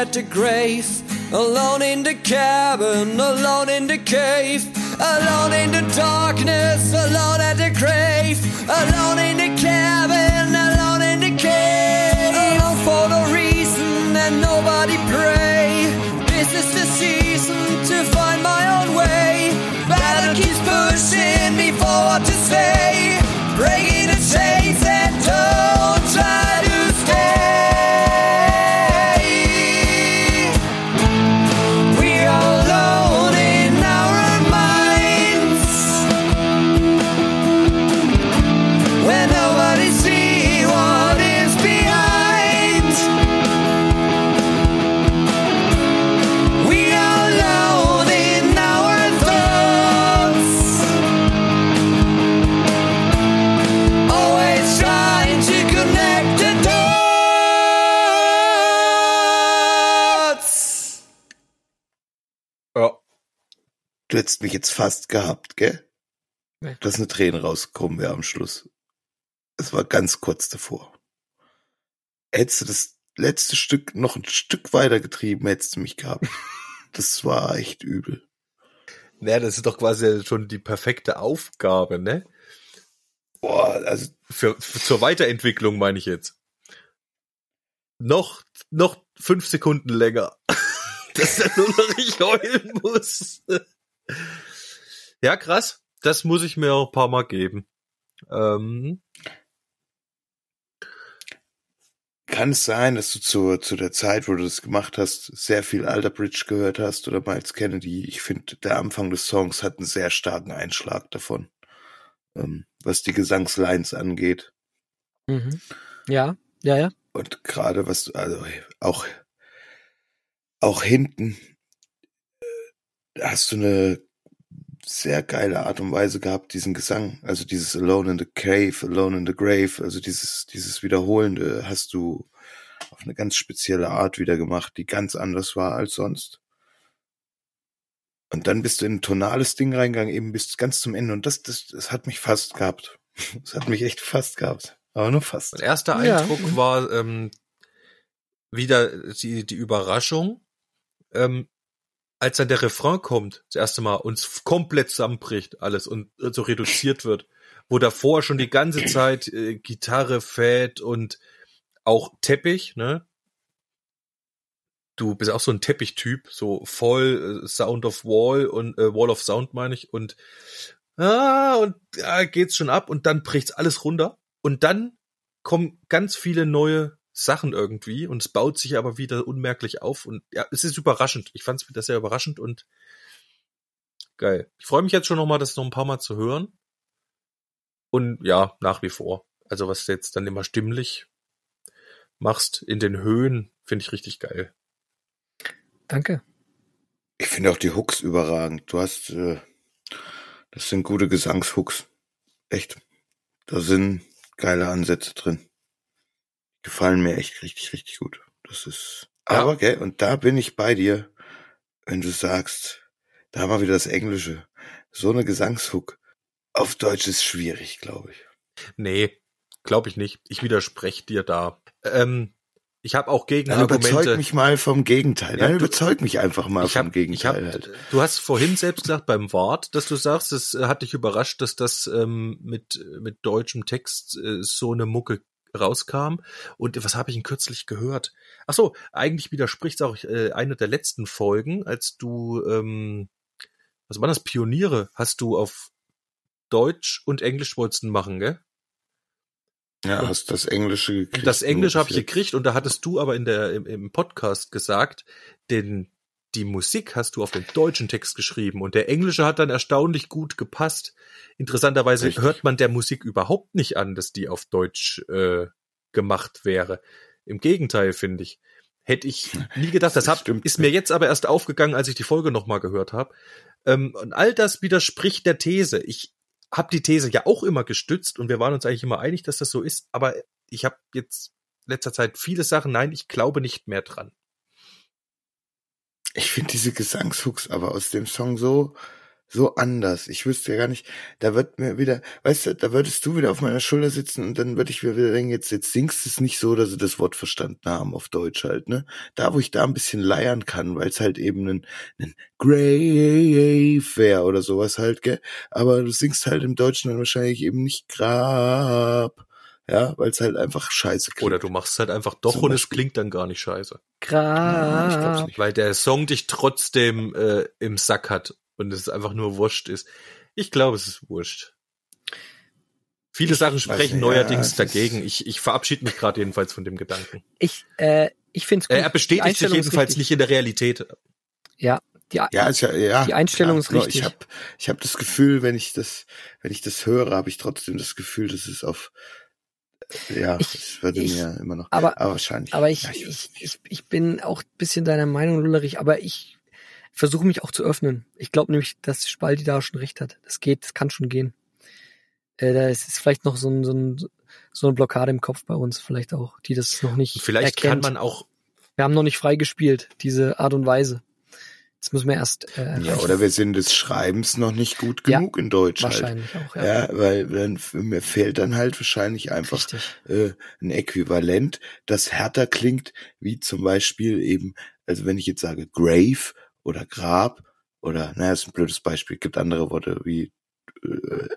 At the grave. Alone in the cabin, alone in the cave. Alone in the darkness, Du hättest mich jetzt fast gehabt, gell? Nee. Dass eine Träne rausgekommen wäre am Schluss. Es war ganz kurz davor. Hättest du das letzte Stück noch ein Stück weiter getrieben, hättest du mich gehabt. <laughs> Das war echt übel. Naja, das ist doch quasi schon die perfekte Aufgabe, ne? Boah, also Für, für zur Weiterentwicklung meine ich jetzt. Noch, noch fünf Sekunden länger. <laughs> Dass er nur noch nicht heulen muss. <laughs> Ja, krass. Das muss ich mir auch ein paar Mal geben. Ähm, kann es sein, dass du zu, zu der Zeit, wo du das gemacht hast, sehr viel Alter Bridge gehört hast oder Miles Kennedy? Ich finde, der Anfang des Songs hat einen sehr starken Einschlag davon, ähm, was die Gesangslines angeht. Mhm. Ja, ja, ja. Und gerade was, du- also auch, auch hinten hast du eine sehr geile Art und Weise gehabt, diesen Gesang, also dieses Alone in the Cave, Alone in the Grave, also dieses, dieses Wiederholende hast du auf eine ganz spezielle Art wieder gemacht, die ganz anders war als sonst. Und dann bist du in ein tonales Ding reingegangen, eben bis ganz zum Ende. Und das, das, das hat mich fast gehabt. <laughs> Das hat mich echt fast gehabt. Aber nur fast. mein erster Ja. Eindruck war ähm, wieder die, die Überraschung, ähm, als dann der Refrain kommt, das erste Mal, uns komplett zusammenbricht alles und so reduziert wird, wo davor schon die ganze Zeit äh, Gitarre fährt und auch Teppich, ne? Du bist auch so ein Teppich-Typ, so voll äh, Sound of Wall und äh, Wall of Sound meine ich und ah, und da geht's schon ab und dann bricht's alles runter und dann kommen ganz viele neue Sachen irgendwie und es baut sich aber wieder unmerklich auf und ja, es ist überraschend. Ich fand es wieder sehr überraschend und geil. Ich freue mich jetzt schon noch mal, das noch ein paar Mal zu hören. Und ja, nach wie vor. Also was du jetzt dann immer stimmlich machst in den Höhen, finde ich richtig geil. Danke. Ich finde auch die Hooks überragend. Du hast, äh, das sind gute Gesangshooks. Echt. Da sind geile Ansätze drin. Gefallen mir echt richtig, richtig gut. Das ist, Aber, gell, und da bin ich bei dir, wenn du sagst, da haben wir wieder das Englische. So eine Gesangshook. Auf Deutsch ist schwierig, glaube ich. Nee, glaube ich nicht. Ich widerspreche dir da. Ähm, ich habe auch Dann Gegenargumente. überzeug mich mal vom Gegenteil. Ja, Dann du- überzeug mich einfach mal ich vom hab, Gegenteil hab, halt. Du hast vorhin selbst gesagt beim Wort, dass du sagst, es hat dich überrascht, dass das ähm, mit mit deutschem Text äh, so eine Mucke rauskam. Und was habe ich denn kürzlich gehört? Ach so, eigentlich widerspricht auch äh, eine der letzten Folgen, als du ähm, was war das Pioniere? Hast du auf Deutsch und Englisch wolltest du machen, gell? Ja, hast das Englische gekriegt. Das Englische habe ich gekriegt und da hattest du aber in der im, im Podcast gesagt, den die Musik hast du auf den deutschen Text geschrieben und der Englische hat dann erstaunlich gut gepasst. Interessanterweise Richtig. hört man der Musik überhaupt nicht an, dass die auf Deutsch äh, gemacht wäre. Im Gegenteil, finde ich. Hätte ich nie gedacht, das, Das hab, ist mir jetzt aber erst aufgegangen, als ich die Folge nochmal gehört habe. Ähm, und all das widerspricht der These. Ich habe die These ja auch immer gestützt und wir waren uns eigentlich immer einig, dass das so ist, aber ich habe jetzt letzter Zeit viele Sachen, nein, ich glaube nicht mehr dran. Ich finde diese Gesangshooks aber aus dem Song so, so anders. Ich wüsste ja gar nicht, da wird mir wieder, weißt du, da würdest du wieder auf meiner Schulter sitzen und dann würde ich mir wieder denken, jetzt, jetzt singst du es nicht so, dass sie das Wort verstanden haben auf Deutsch halt, ne? Da, wo ich da ein bisschen leiern kann, weil es halt eben ein, ein Grave wäre oder sowas halt, gell? Aber du singst halt im Deutschen dann wahrscheinlich eben nicht Grab. Ja, weil es halt einfach scheiße klingt. Oder du machst es halt einfach doch Zum und es Beispiel. klingt dann gar nicht scheiße. Ja, ich Grab. nicht. Weil der Song dich trotzdem äh, im Sack hat und es einfach nur wurscht ist. Ich glaube, es ist wurscht. Viele Sachen sprechen nicht, neuerdings ja, es dagegen. Ich, ich verabschiede mich gerade jedenfalls von dem Gedanken. Ich, äh, ich finde es gut. Äh, er Die bestätigt sich jedenfalls nicht in der Realität. Ja, die, Ja, ist ja, ja. Die Einstellung ist nur richtig. Ich habe ich hab das Gefühl, wenn ich das, wenn ich das höre, habe ich trotzdem das Gefühl, dass es auf, ja, Ich- es würde ich- mir immer noch, aber- aber wahrscheinlich. aber ich, ja, ich, ich, ich bin auch ein bisschen deiner Meinung, Lullerich, aber ich versuche mich auch zu öffnen. Ich glaube nämlich, dass Spalti da schon recht hat. Das geht, das kann schon gehen. Äh, da ist ist vielleicht noch so, ein, so, ein, so eine Blockade im Kopf bei uns, vielleicht auch, die das noch nicht Vielleicht erkennt. kann man auch, Wir haben noch nicht frei gespielt, diese Art und Weise. Das müssen wir erst äh, ja, oder wir sind des Schreibens noch nicht gut Ja, genug in Deutsch halt. wahrscheinlich auch, ja. Ja, weil dann, mir fehlt dann halt wahrscheinlich einfach äh, ein Äquivalent, das härter klingt, wie zum Beispiel eben, also wenn ich jetzt sage Grave oder Grab oder, naja, ist ein blödes Beispiel, gibt andere Worte wie äh,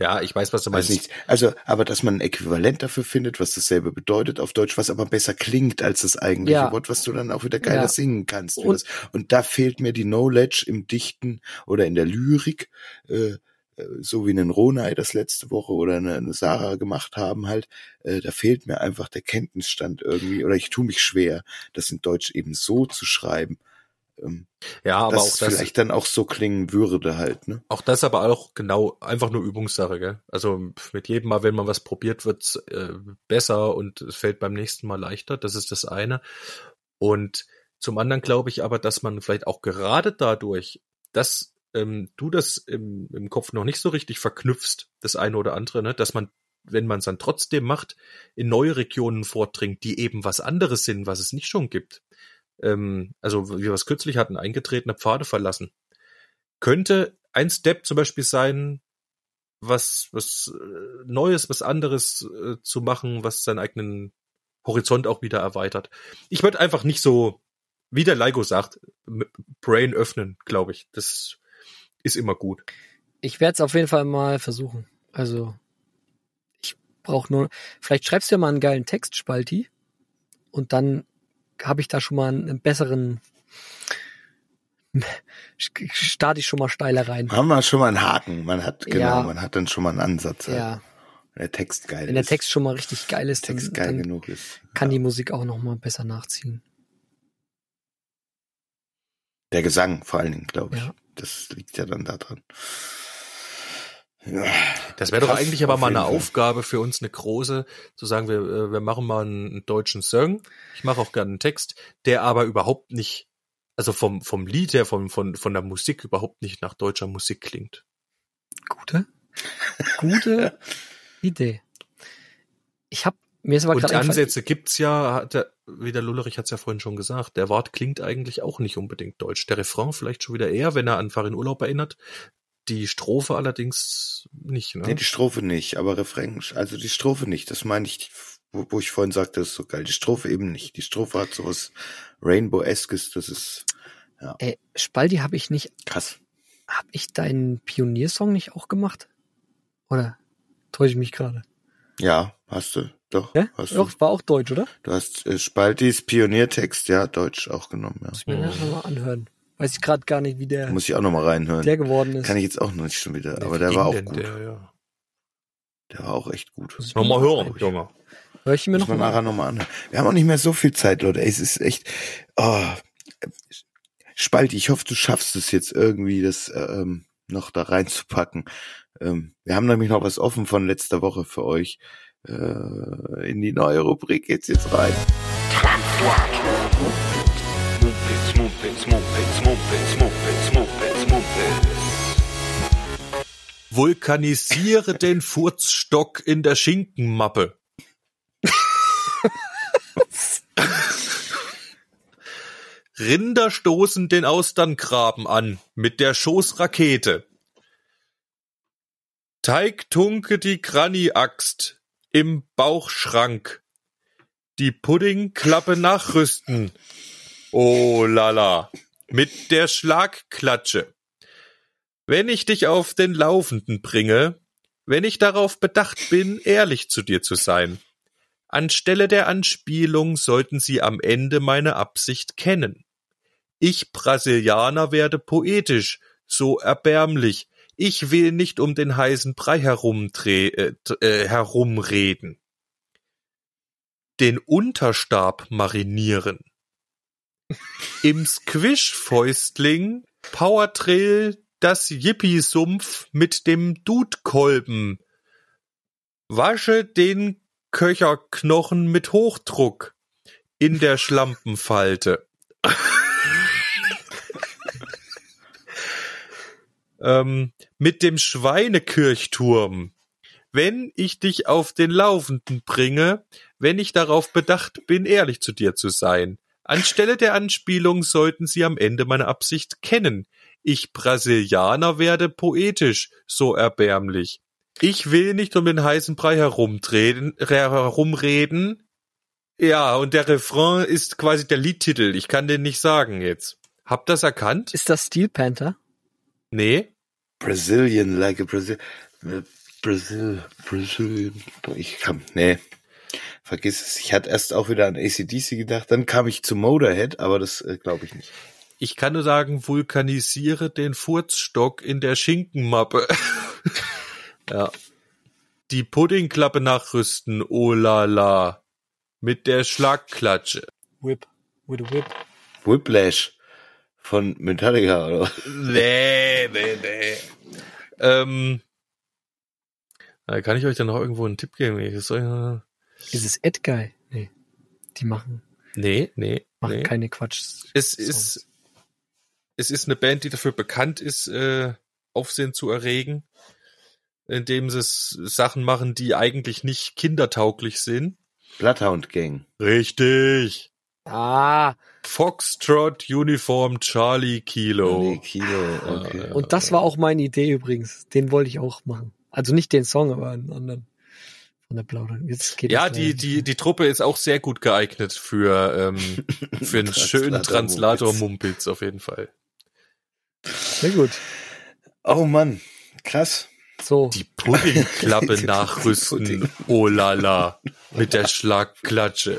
ja, ich weiß, was du weiß meinst. nicht. Also, aber dass man ein Äquivalent dafür findet, was dasselbe bedeutet auf Deutsch, was aber besser klingt als das eigentliche Ja. Wort, was du dann auch wieder geiler Ja. singen kannst. Und- das. und da fehlt mir die Knowledge im Dichten oder in der Lyrik, äh, äh, so wie einen Ronay das letzte Woche oder eine, eine Sarah gemacht haben halt, äh, da fehlt mir einfach der Kenntnisstand irgendwie oder ich tue mich schwer, das in Deutsch eben so zu schreiben, ähm, Ja, aber dass auch das, vielleicht dann auch so klingen würde halt, ne? auch das aber auch genau einfach nur Übungssache, gell? Also mit jedem Mal, wenn man was probiert, wird's äh, besser und es fällt beim nächsten Mal leichter. Das ist das eine. Und zum anderen glaube ich aber, dass man vielleicht auch gerade dadurch, dass ähm, du das im, im Kopf noch nicht so richtig verknüpfst, das eine oder andere, ne, dass man, wenn man es dann trotzdem macht, in neue Regionen vordringt, die eben was anderes sind, was es nicht schon gibt. Ähm, also wie wir es kürzlich hatten, eingetretene Pfade verlassen. Könnte ein Step zum Beispiel sein, was, was äh, Neues, was anderes äh, zu machen, was seinen eigenen Horizont auch wieder erweitert. Ich würde einfach nicht so, wie der Laigo sagt, Brain öffnen, glaube ich. Das ist immer gut. Ich werde es auf jeden Fall mal versuchen. Also, ich brauche nur, vielleicht schreibst du ja mal einen geilen Text, Spalti, und dann habe ich da schon mal einen, besseren, <laughs> starte ich schon mal steiler rein. Haben wir schon mal einen Haken, man hat, genau, Ja. man hat dann schon mal einen Ansatz halt. Ja, Wenn der Text geil wenn der ist. Text schon mal richtig geil ist, dann, Text geil dann genug ist. kann ja. die Musik auch noch mal besser nachziehen. Der Gesang vor allen Dingen, glaube ich. Das liegt ja dann da dran. Ja. Das wäre doch eigentlich aber mal eine Fall. Aufgabe für uns, eine große, zu sagen, wir, äh, wir machen mal einen, deutschen Song. Ich mache auch gerne einen Text, der aber überhaupt nicht, also vom, vom Lied her, vom, von, von der Musik überhaupt nicht nach deutscher Musik klingt. Gute, gute <laughs> Idee. Ich habe mir ist aber Und Ansätze gibt's ja, hat der, wie der Lullerich hat's ja vorhin schon gesagt, der Wort klingt eigentlich auch nicht unbedingt deutsch. Der Refrain vielleicht schon wieder eher, wenn er an Farin Urlaub erinnert. Die Strophe allerdings nicht, ne? Nee, die Strophe nicht, aber Refrain, also die Strophe nicht. Das meine ich, wo, wo ich vorhin sagte, das ist so geil. Die Strophe eben nicht. Die Strophe hat sowas Rainbow-eskes, das ist Äh, Spaldi habe ich nicht, krass. habe ich deinen Pioniersong nicht auch gemacht? Oder täusche ich mich gerade? Ja, hast du. Doch, Ja? hast Doch, war auch deutsch, oder? du. Du hast äh, Spaltis Pioniertext, ja, Deutsch auch genommen, ja. Muss ich mir Mhm. nachher mal anhören. Weiß ich gerade gar nicht, wie der, Muss ich auch nochmal reinhören. der geworden ist. Kann ich jetzt auch noch nicht schon wieder, Nee, aber der war auch gut. Der, ja. Der war auch echt gut. Nochmal hören. Junge. Hör ich mir Muss noch man mal nachher an. nochmal. Wir haben auch nicht mehr so viel Zeit, Leute. Ey, es ist echt, oh, Spalti, ich hoffe, du schaffst es jetzt irgendwie, das ähm, noch da reinzupacken. Ähm, wir haben nämlich noch was offen von letzter Woche für euch. Äh, in die neue Rubrik geht's jetzt rein. Mumpitz, Mumpitz, Mumpitz, Mumpitz, Mumpitz, Mumpitz, Mumpitz. Vulkanisiere <laughs> den Furzstock in der Schinkenmappe. Rinder stoßen den Austerngraben an mit der Schoßrakete. Teig tunke die Granny-Axt im Bauchschrank. Die Puddingklappe nachrüsten. Oh lala. Mit der Schlagklatsche. Wenn ich dich auf den Laufenden bringe, wenn ich darauf bedacht bin, ehrlich zu dir zu sein. Anstelle der Anspielung sollten Sie am Ende meine Absicht kennen. Ich Brasilianer werde poetisch, so erbärmlich. Ich will nicht um den heißen Brei herumdreh, äh, äh, herumreden. Den Unterstab marinieren. Im Squish-Fäustling Powertrail das Yippie-Sumpf mit dem Dudkolben. Wasche den Köcherknochen mit Hochdruck in der Schlampenfalte. <laughs> ähm, mit dem Schweinekirchturm. Wenn ich dich auf den Laufenden bringe, wenn ich darauf bedacht bin, ehrlich zu dir zu sein. Anstelle der Anspielung sollten Sie am Ende meine Absicht kennen. Ich Brasilianer werde poetisch, so erbärmlich. Ich will nicht um den heißen Brei herumreden, herumreden. Ja, und der Refrain ist quasi der Liedtitel. Ich kann den nicht sagen jetzt. Habt das erkannt? Ist das Steel Panther? Nee? Brazilian, like a Brazil, äh, Brazil, Brazilian. Ich kann, nee. Vergiss es. Ich hatte erst auch wieder an ACDC gedacht, dann kam ich zu Motorhead, aber das äh, glaube ich nicht. Ich kann nur sagen, vulkanisiere den Furzstock in der Schinkenmappe. <laughs> ja. Die Puddingklappe nachrüsten, oh la la. Mit der Schlagklatsche. Whip. With a whip. Whiplash von Metallica, oder? Nee, nee, nee. Ähm, äh, kann ich euch dann noch irgendwo einen Tipp geben? Ist es Edguy? Nee. Die machen, nee, nee, machen nee. keine Quatsch. Es ist, es ist eine Band, die dafür bekannt ist, äh, Aufsehen zu erregen, indem sie Sachen machen, die eigentlich nicht kindertauglich sind. Bloodhound Gang. Richtig. Ah, Foxtrot Uniform Charlie Kilo. Nee, Kilo, okay. und das war auch meine Idee übrigens. Den wollte ich auch machen. Also nicht den Song, aber einen anderen. Von der Plaudern. Jetzt geht Ja, die, die, die Truppe ist auch sehr gut geeignet für, ähm, <laughs> für einen schönen Translator- Translator-Mumpitz auf jeden Fall. Sehr gut. Oh Mann, krass. So. Die Puddingklappe <laughs> <laughs> nachrüsten, Pudding. oh la la, mit der Schlagklatsche.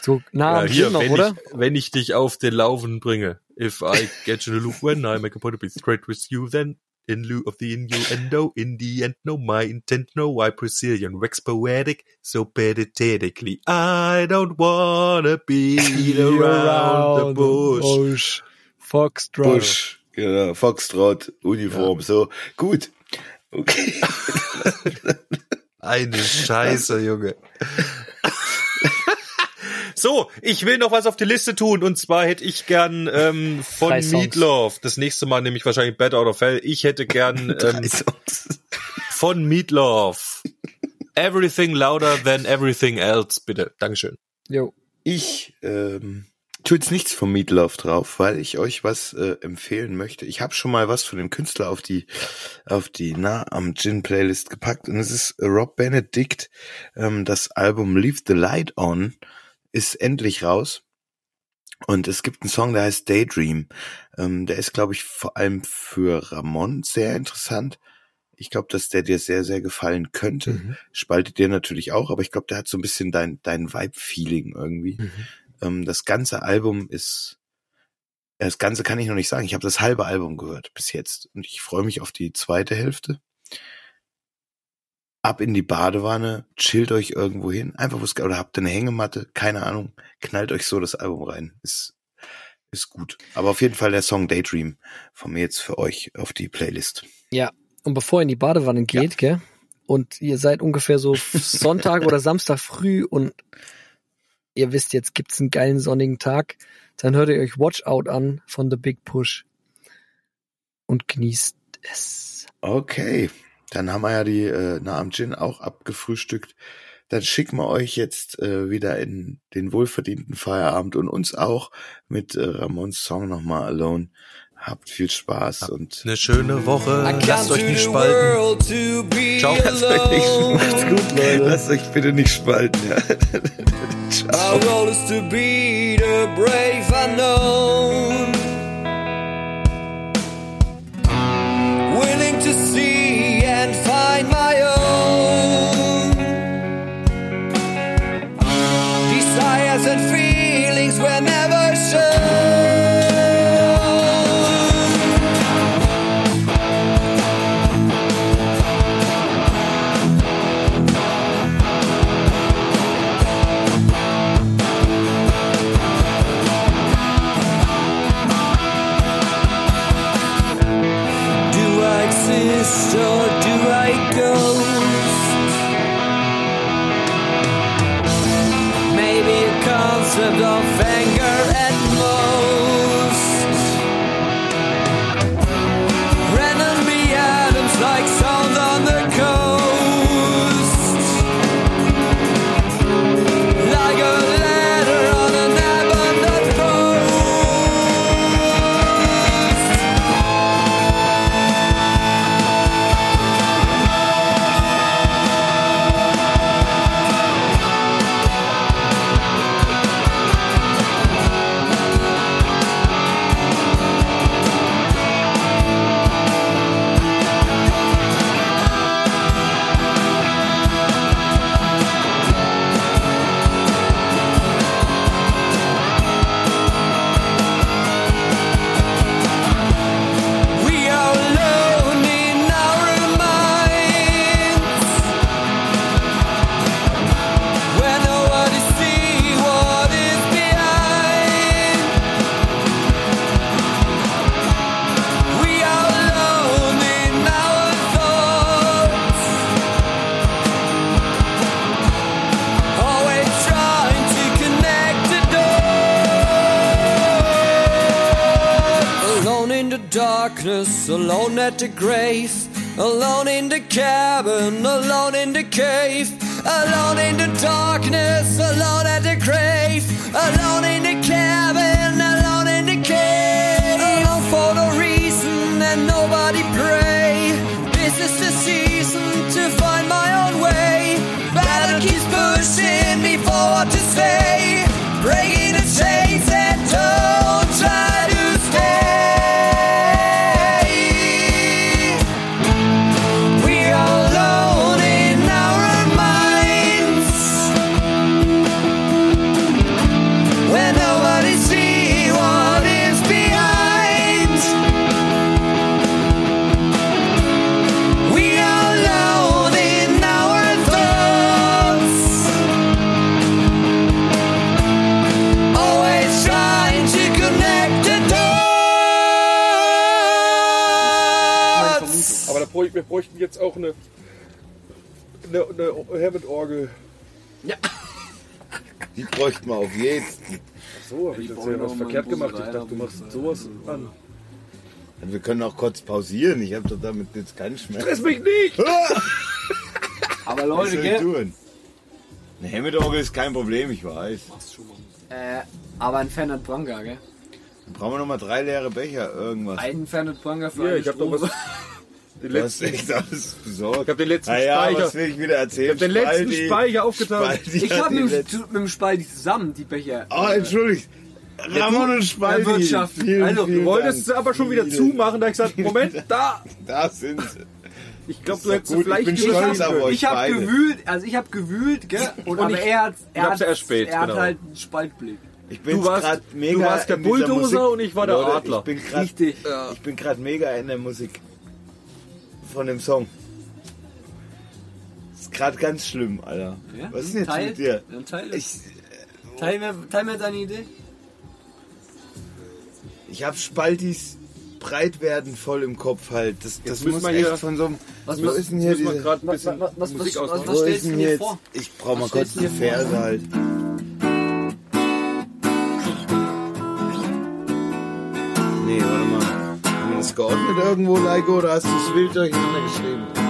So, na, Ja, hier, noch, wenn, oder? Ich, wenn ich dich auf den Laufen bringe. If I get you a loop when I make a point to be straight with you, then in lieu of the innuendo, in the end, no, my intent, no, I Brazilian, wax poetic, so pathetically, I don't wanna be <laughs> around the bush. bush. Foxtrot. Bush, genau, Foxtrot, Uniform, so. Gut. Okay. <laughs> Eine Scheiße, Junge. <laughs> So, ich will noch was auf die Liste tun und zwar hätte ich gern ähm, von Drei. Meatloaf, das nächste Mal nämlich wahrscheinlich Bad Out of Hell, ich hätte gern <laughs> ähm, von Meatloaf Everything louder than everything else, bitte. Dankeschön. Jo. Ich ähm, tue jetzt nichts vom Meatloaf drauf, weil ich euch was äh, empfehlen möchte. Ich habe schon mal was von dem Künstler auf die auf die Na am Gin Playlist gepackt und es ist Rob Benedict. Ähm, das Album Leave the Light On ist endlich raus. Und es gibt einen Song, der heißt Daydream. Ähm, der ist, glaube ich, vor allem für Ramon sehr interessant. Ich glaube, dass der dir sehr, sehr gefallen könnte. Mhm. Spaltet dir natürlich auch, aber ich glaube, der hat so ein bisschen dein, dein Vibe-Feeling irgendwie. Mhm. Ähm, das ganze Album ist, das ganze kann ich noch nicht sagen. Ich habe das halbe Album gehört bis jetzt und ich freue mich auf die zweite Hälfte. Ab in die Badewanne, chillt euch irgendwo hin, einfach was, oder habt eine Hängematte, keine Ahnung, knallt euch so das Album rein. Ist, ist gut. Aber auf jeden Fall der Song Daydream von mir jetzt für euch auf die Playlist. Ja, und bevor ihr in die Badewanne geht, gell, und ihr seid ungefähr so <laughs> Sonntag oder Samstag früh und ihr wisst, jetzt gibt's einen geilen sonnigen Tag, dann hört ihr euch Watch Out an von The Big Push und genießt es. Okay, dann haben wir ja die äh, Na am Gin auch abgefrühstückt. Dann schicken wir euch jetzt äh, wieder in den wohlverdienten Feierabend und uns auch mit äh, Ramons Song nochmal Alone. Habt viel Spaß und Eine schöne Woche. Lasst euch nicht spalten. Ciao. lasst euch nicht, macht's gut, Leute. Lasst euch bitte nicht spalten. Ja. <laughs> Ciao. Our role is to be the brave unknown. At the grave, alone in the cabin, alone in the cave, alone in the darkness, alone at the grave, alone in the cabin, alone in the cave, alone for no reason and nobody pray. This is the season to find my own way. Battle keeps pushing me forward to stay, breaking wir bräuchten jetzt auch eine, eine, eine Hammond-Orgel. Die bräuchten wir auf jeden. So, habe ich jetzt ja was verkehrt gemacht. Ich dachte, du machst sowas an. Wir können auch kurz pausieren. Ich habe doch damit jetzt keinen Schmerz. Stress mich nicht! <laughs> Aber Was Leute, soll ich gell? tun? Eine Hammond-Orgel ist kein Problem, ich weiß. Äh, aber ein Fernand Branga, gell? Dann brauchen wir noch mal drei leere Becher, irgendwas. Ein Fernand Branga für Ja, eine ich hab doch was. <laughs> Den letzten, echt alles besorgt. ich hab den letzten naja, Speicher. was will ich wieder erzählen? Ich hab den letzten Spalti- Speicher aufgetan. Spalti Ich habe mit, letzten- mit dem Spalti zusammen die Becher. Oh, entschuldigt. Ramon und. Erwirtschaftet. Vielen, Also, vielen Du wolltest Dank. sie aber schon wieder zumachen, da hab ich gesagt, Moment, <laughs> da! Da sind sie. Ich glaube, du hättest gut, ich vielleicht bin Ich stolz übersehen auf euch. Ich habe gewühlt, also ich habe gewühlt, gell? Und, aber ich- er hat, er hat, erst spät, er hat genau. halt einen Spaltblick. Ich bin Du warst- mega du warst der Bulldozer und ich war der Leute, Adler. Ich bin grad, Richtig. Ich bin gerade mega in der Musik von dem Song. Ist gerade ganz schlimm, Alter. Ja? Was ist denn jetzt Teil, mit dir? Dann teil, Ich, teil, mir, teil mir deine Idee. ich habe Spaltis Breitwerden voll im Kopf halt. Das, das muss echt hier- von so einem... Was- was- ist denn hier Müssen wir diese... Was, was, was, was, was, was stellst ist du jetzt? vor? Ich brauche mal kurz die? Verse halt. Irgendwo, Leiko, oder hast du es wild durcheinander geschrieben?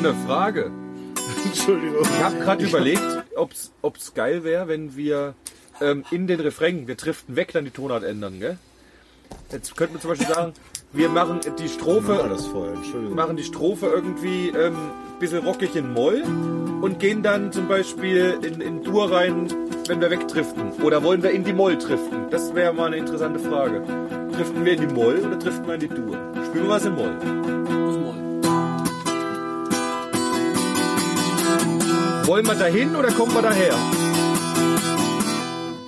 Eine Frage. <laughs> Entschuldigung. Ich habe gerade überlegt, ob's, ob's geil wäre, wenn wir ähm, in den Refrain, wir driften weg, dann die Tonart ändern, gell? Jetzt könnten wir zum Beispiel sagen, wir machen die Strophe, das vorher, Entschuldigung. machen die Strophe irgendwie ähm, ein bisschen rockig in Moll und gehen dann zum Beispiel in, in Dur rein, wenn wir wegdriften. Oder wollen wir in die Moll driften? Das wäre mal eine interessante Frage. Driften wir in die Moll oder driften wir in die Dur? Spielen wir was in Moll. Das Moll. Wollen wir dahin oder kommen wir daher?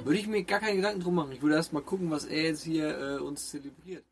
Würde ich mir gar keine Gedanken drum machen. Ich würde erst mal gucken, was er jetzt hier äh, uns zelebriert.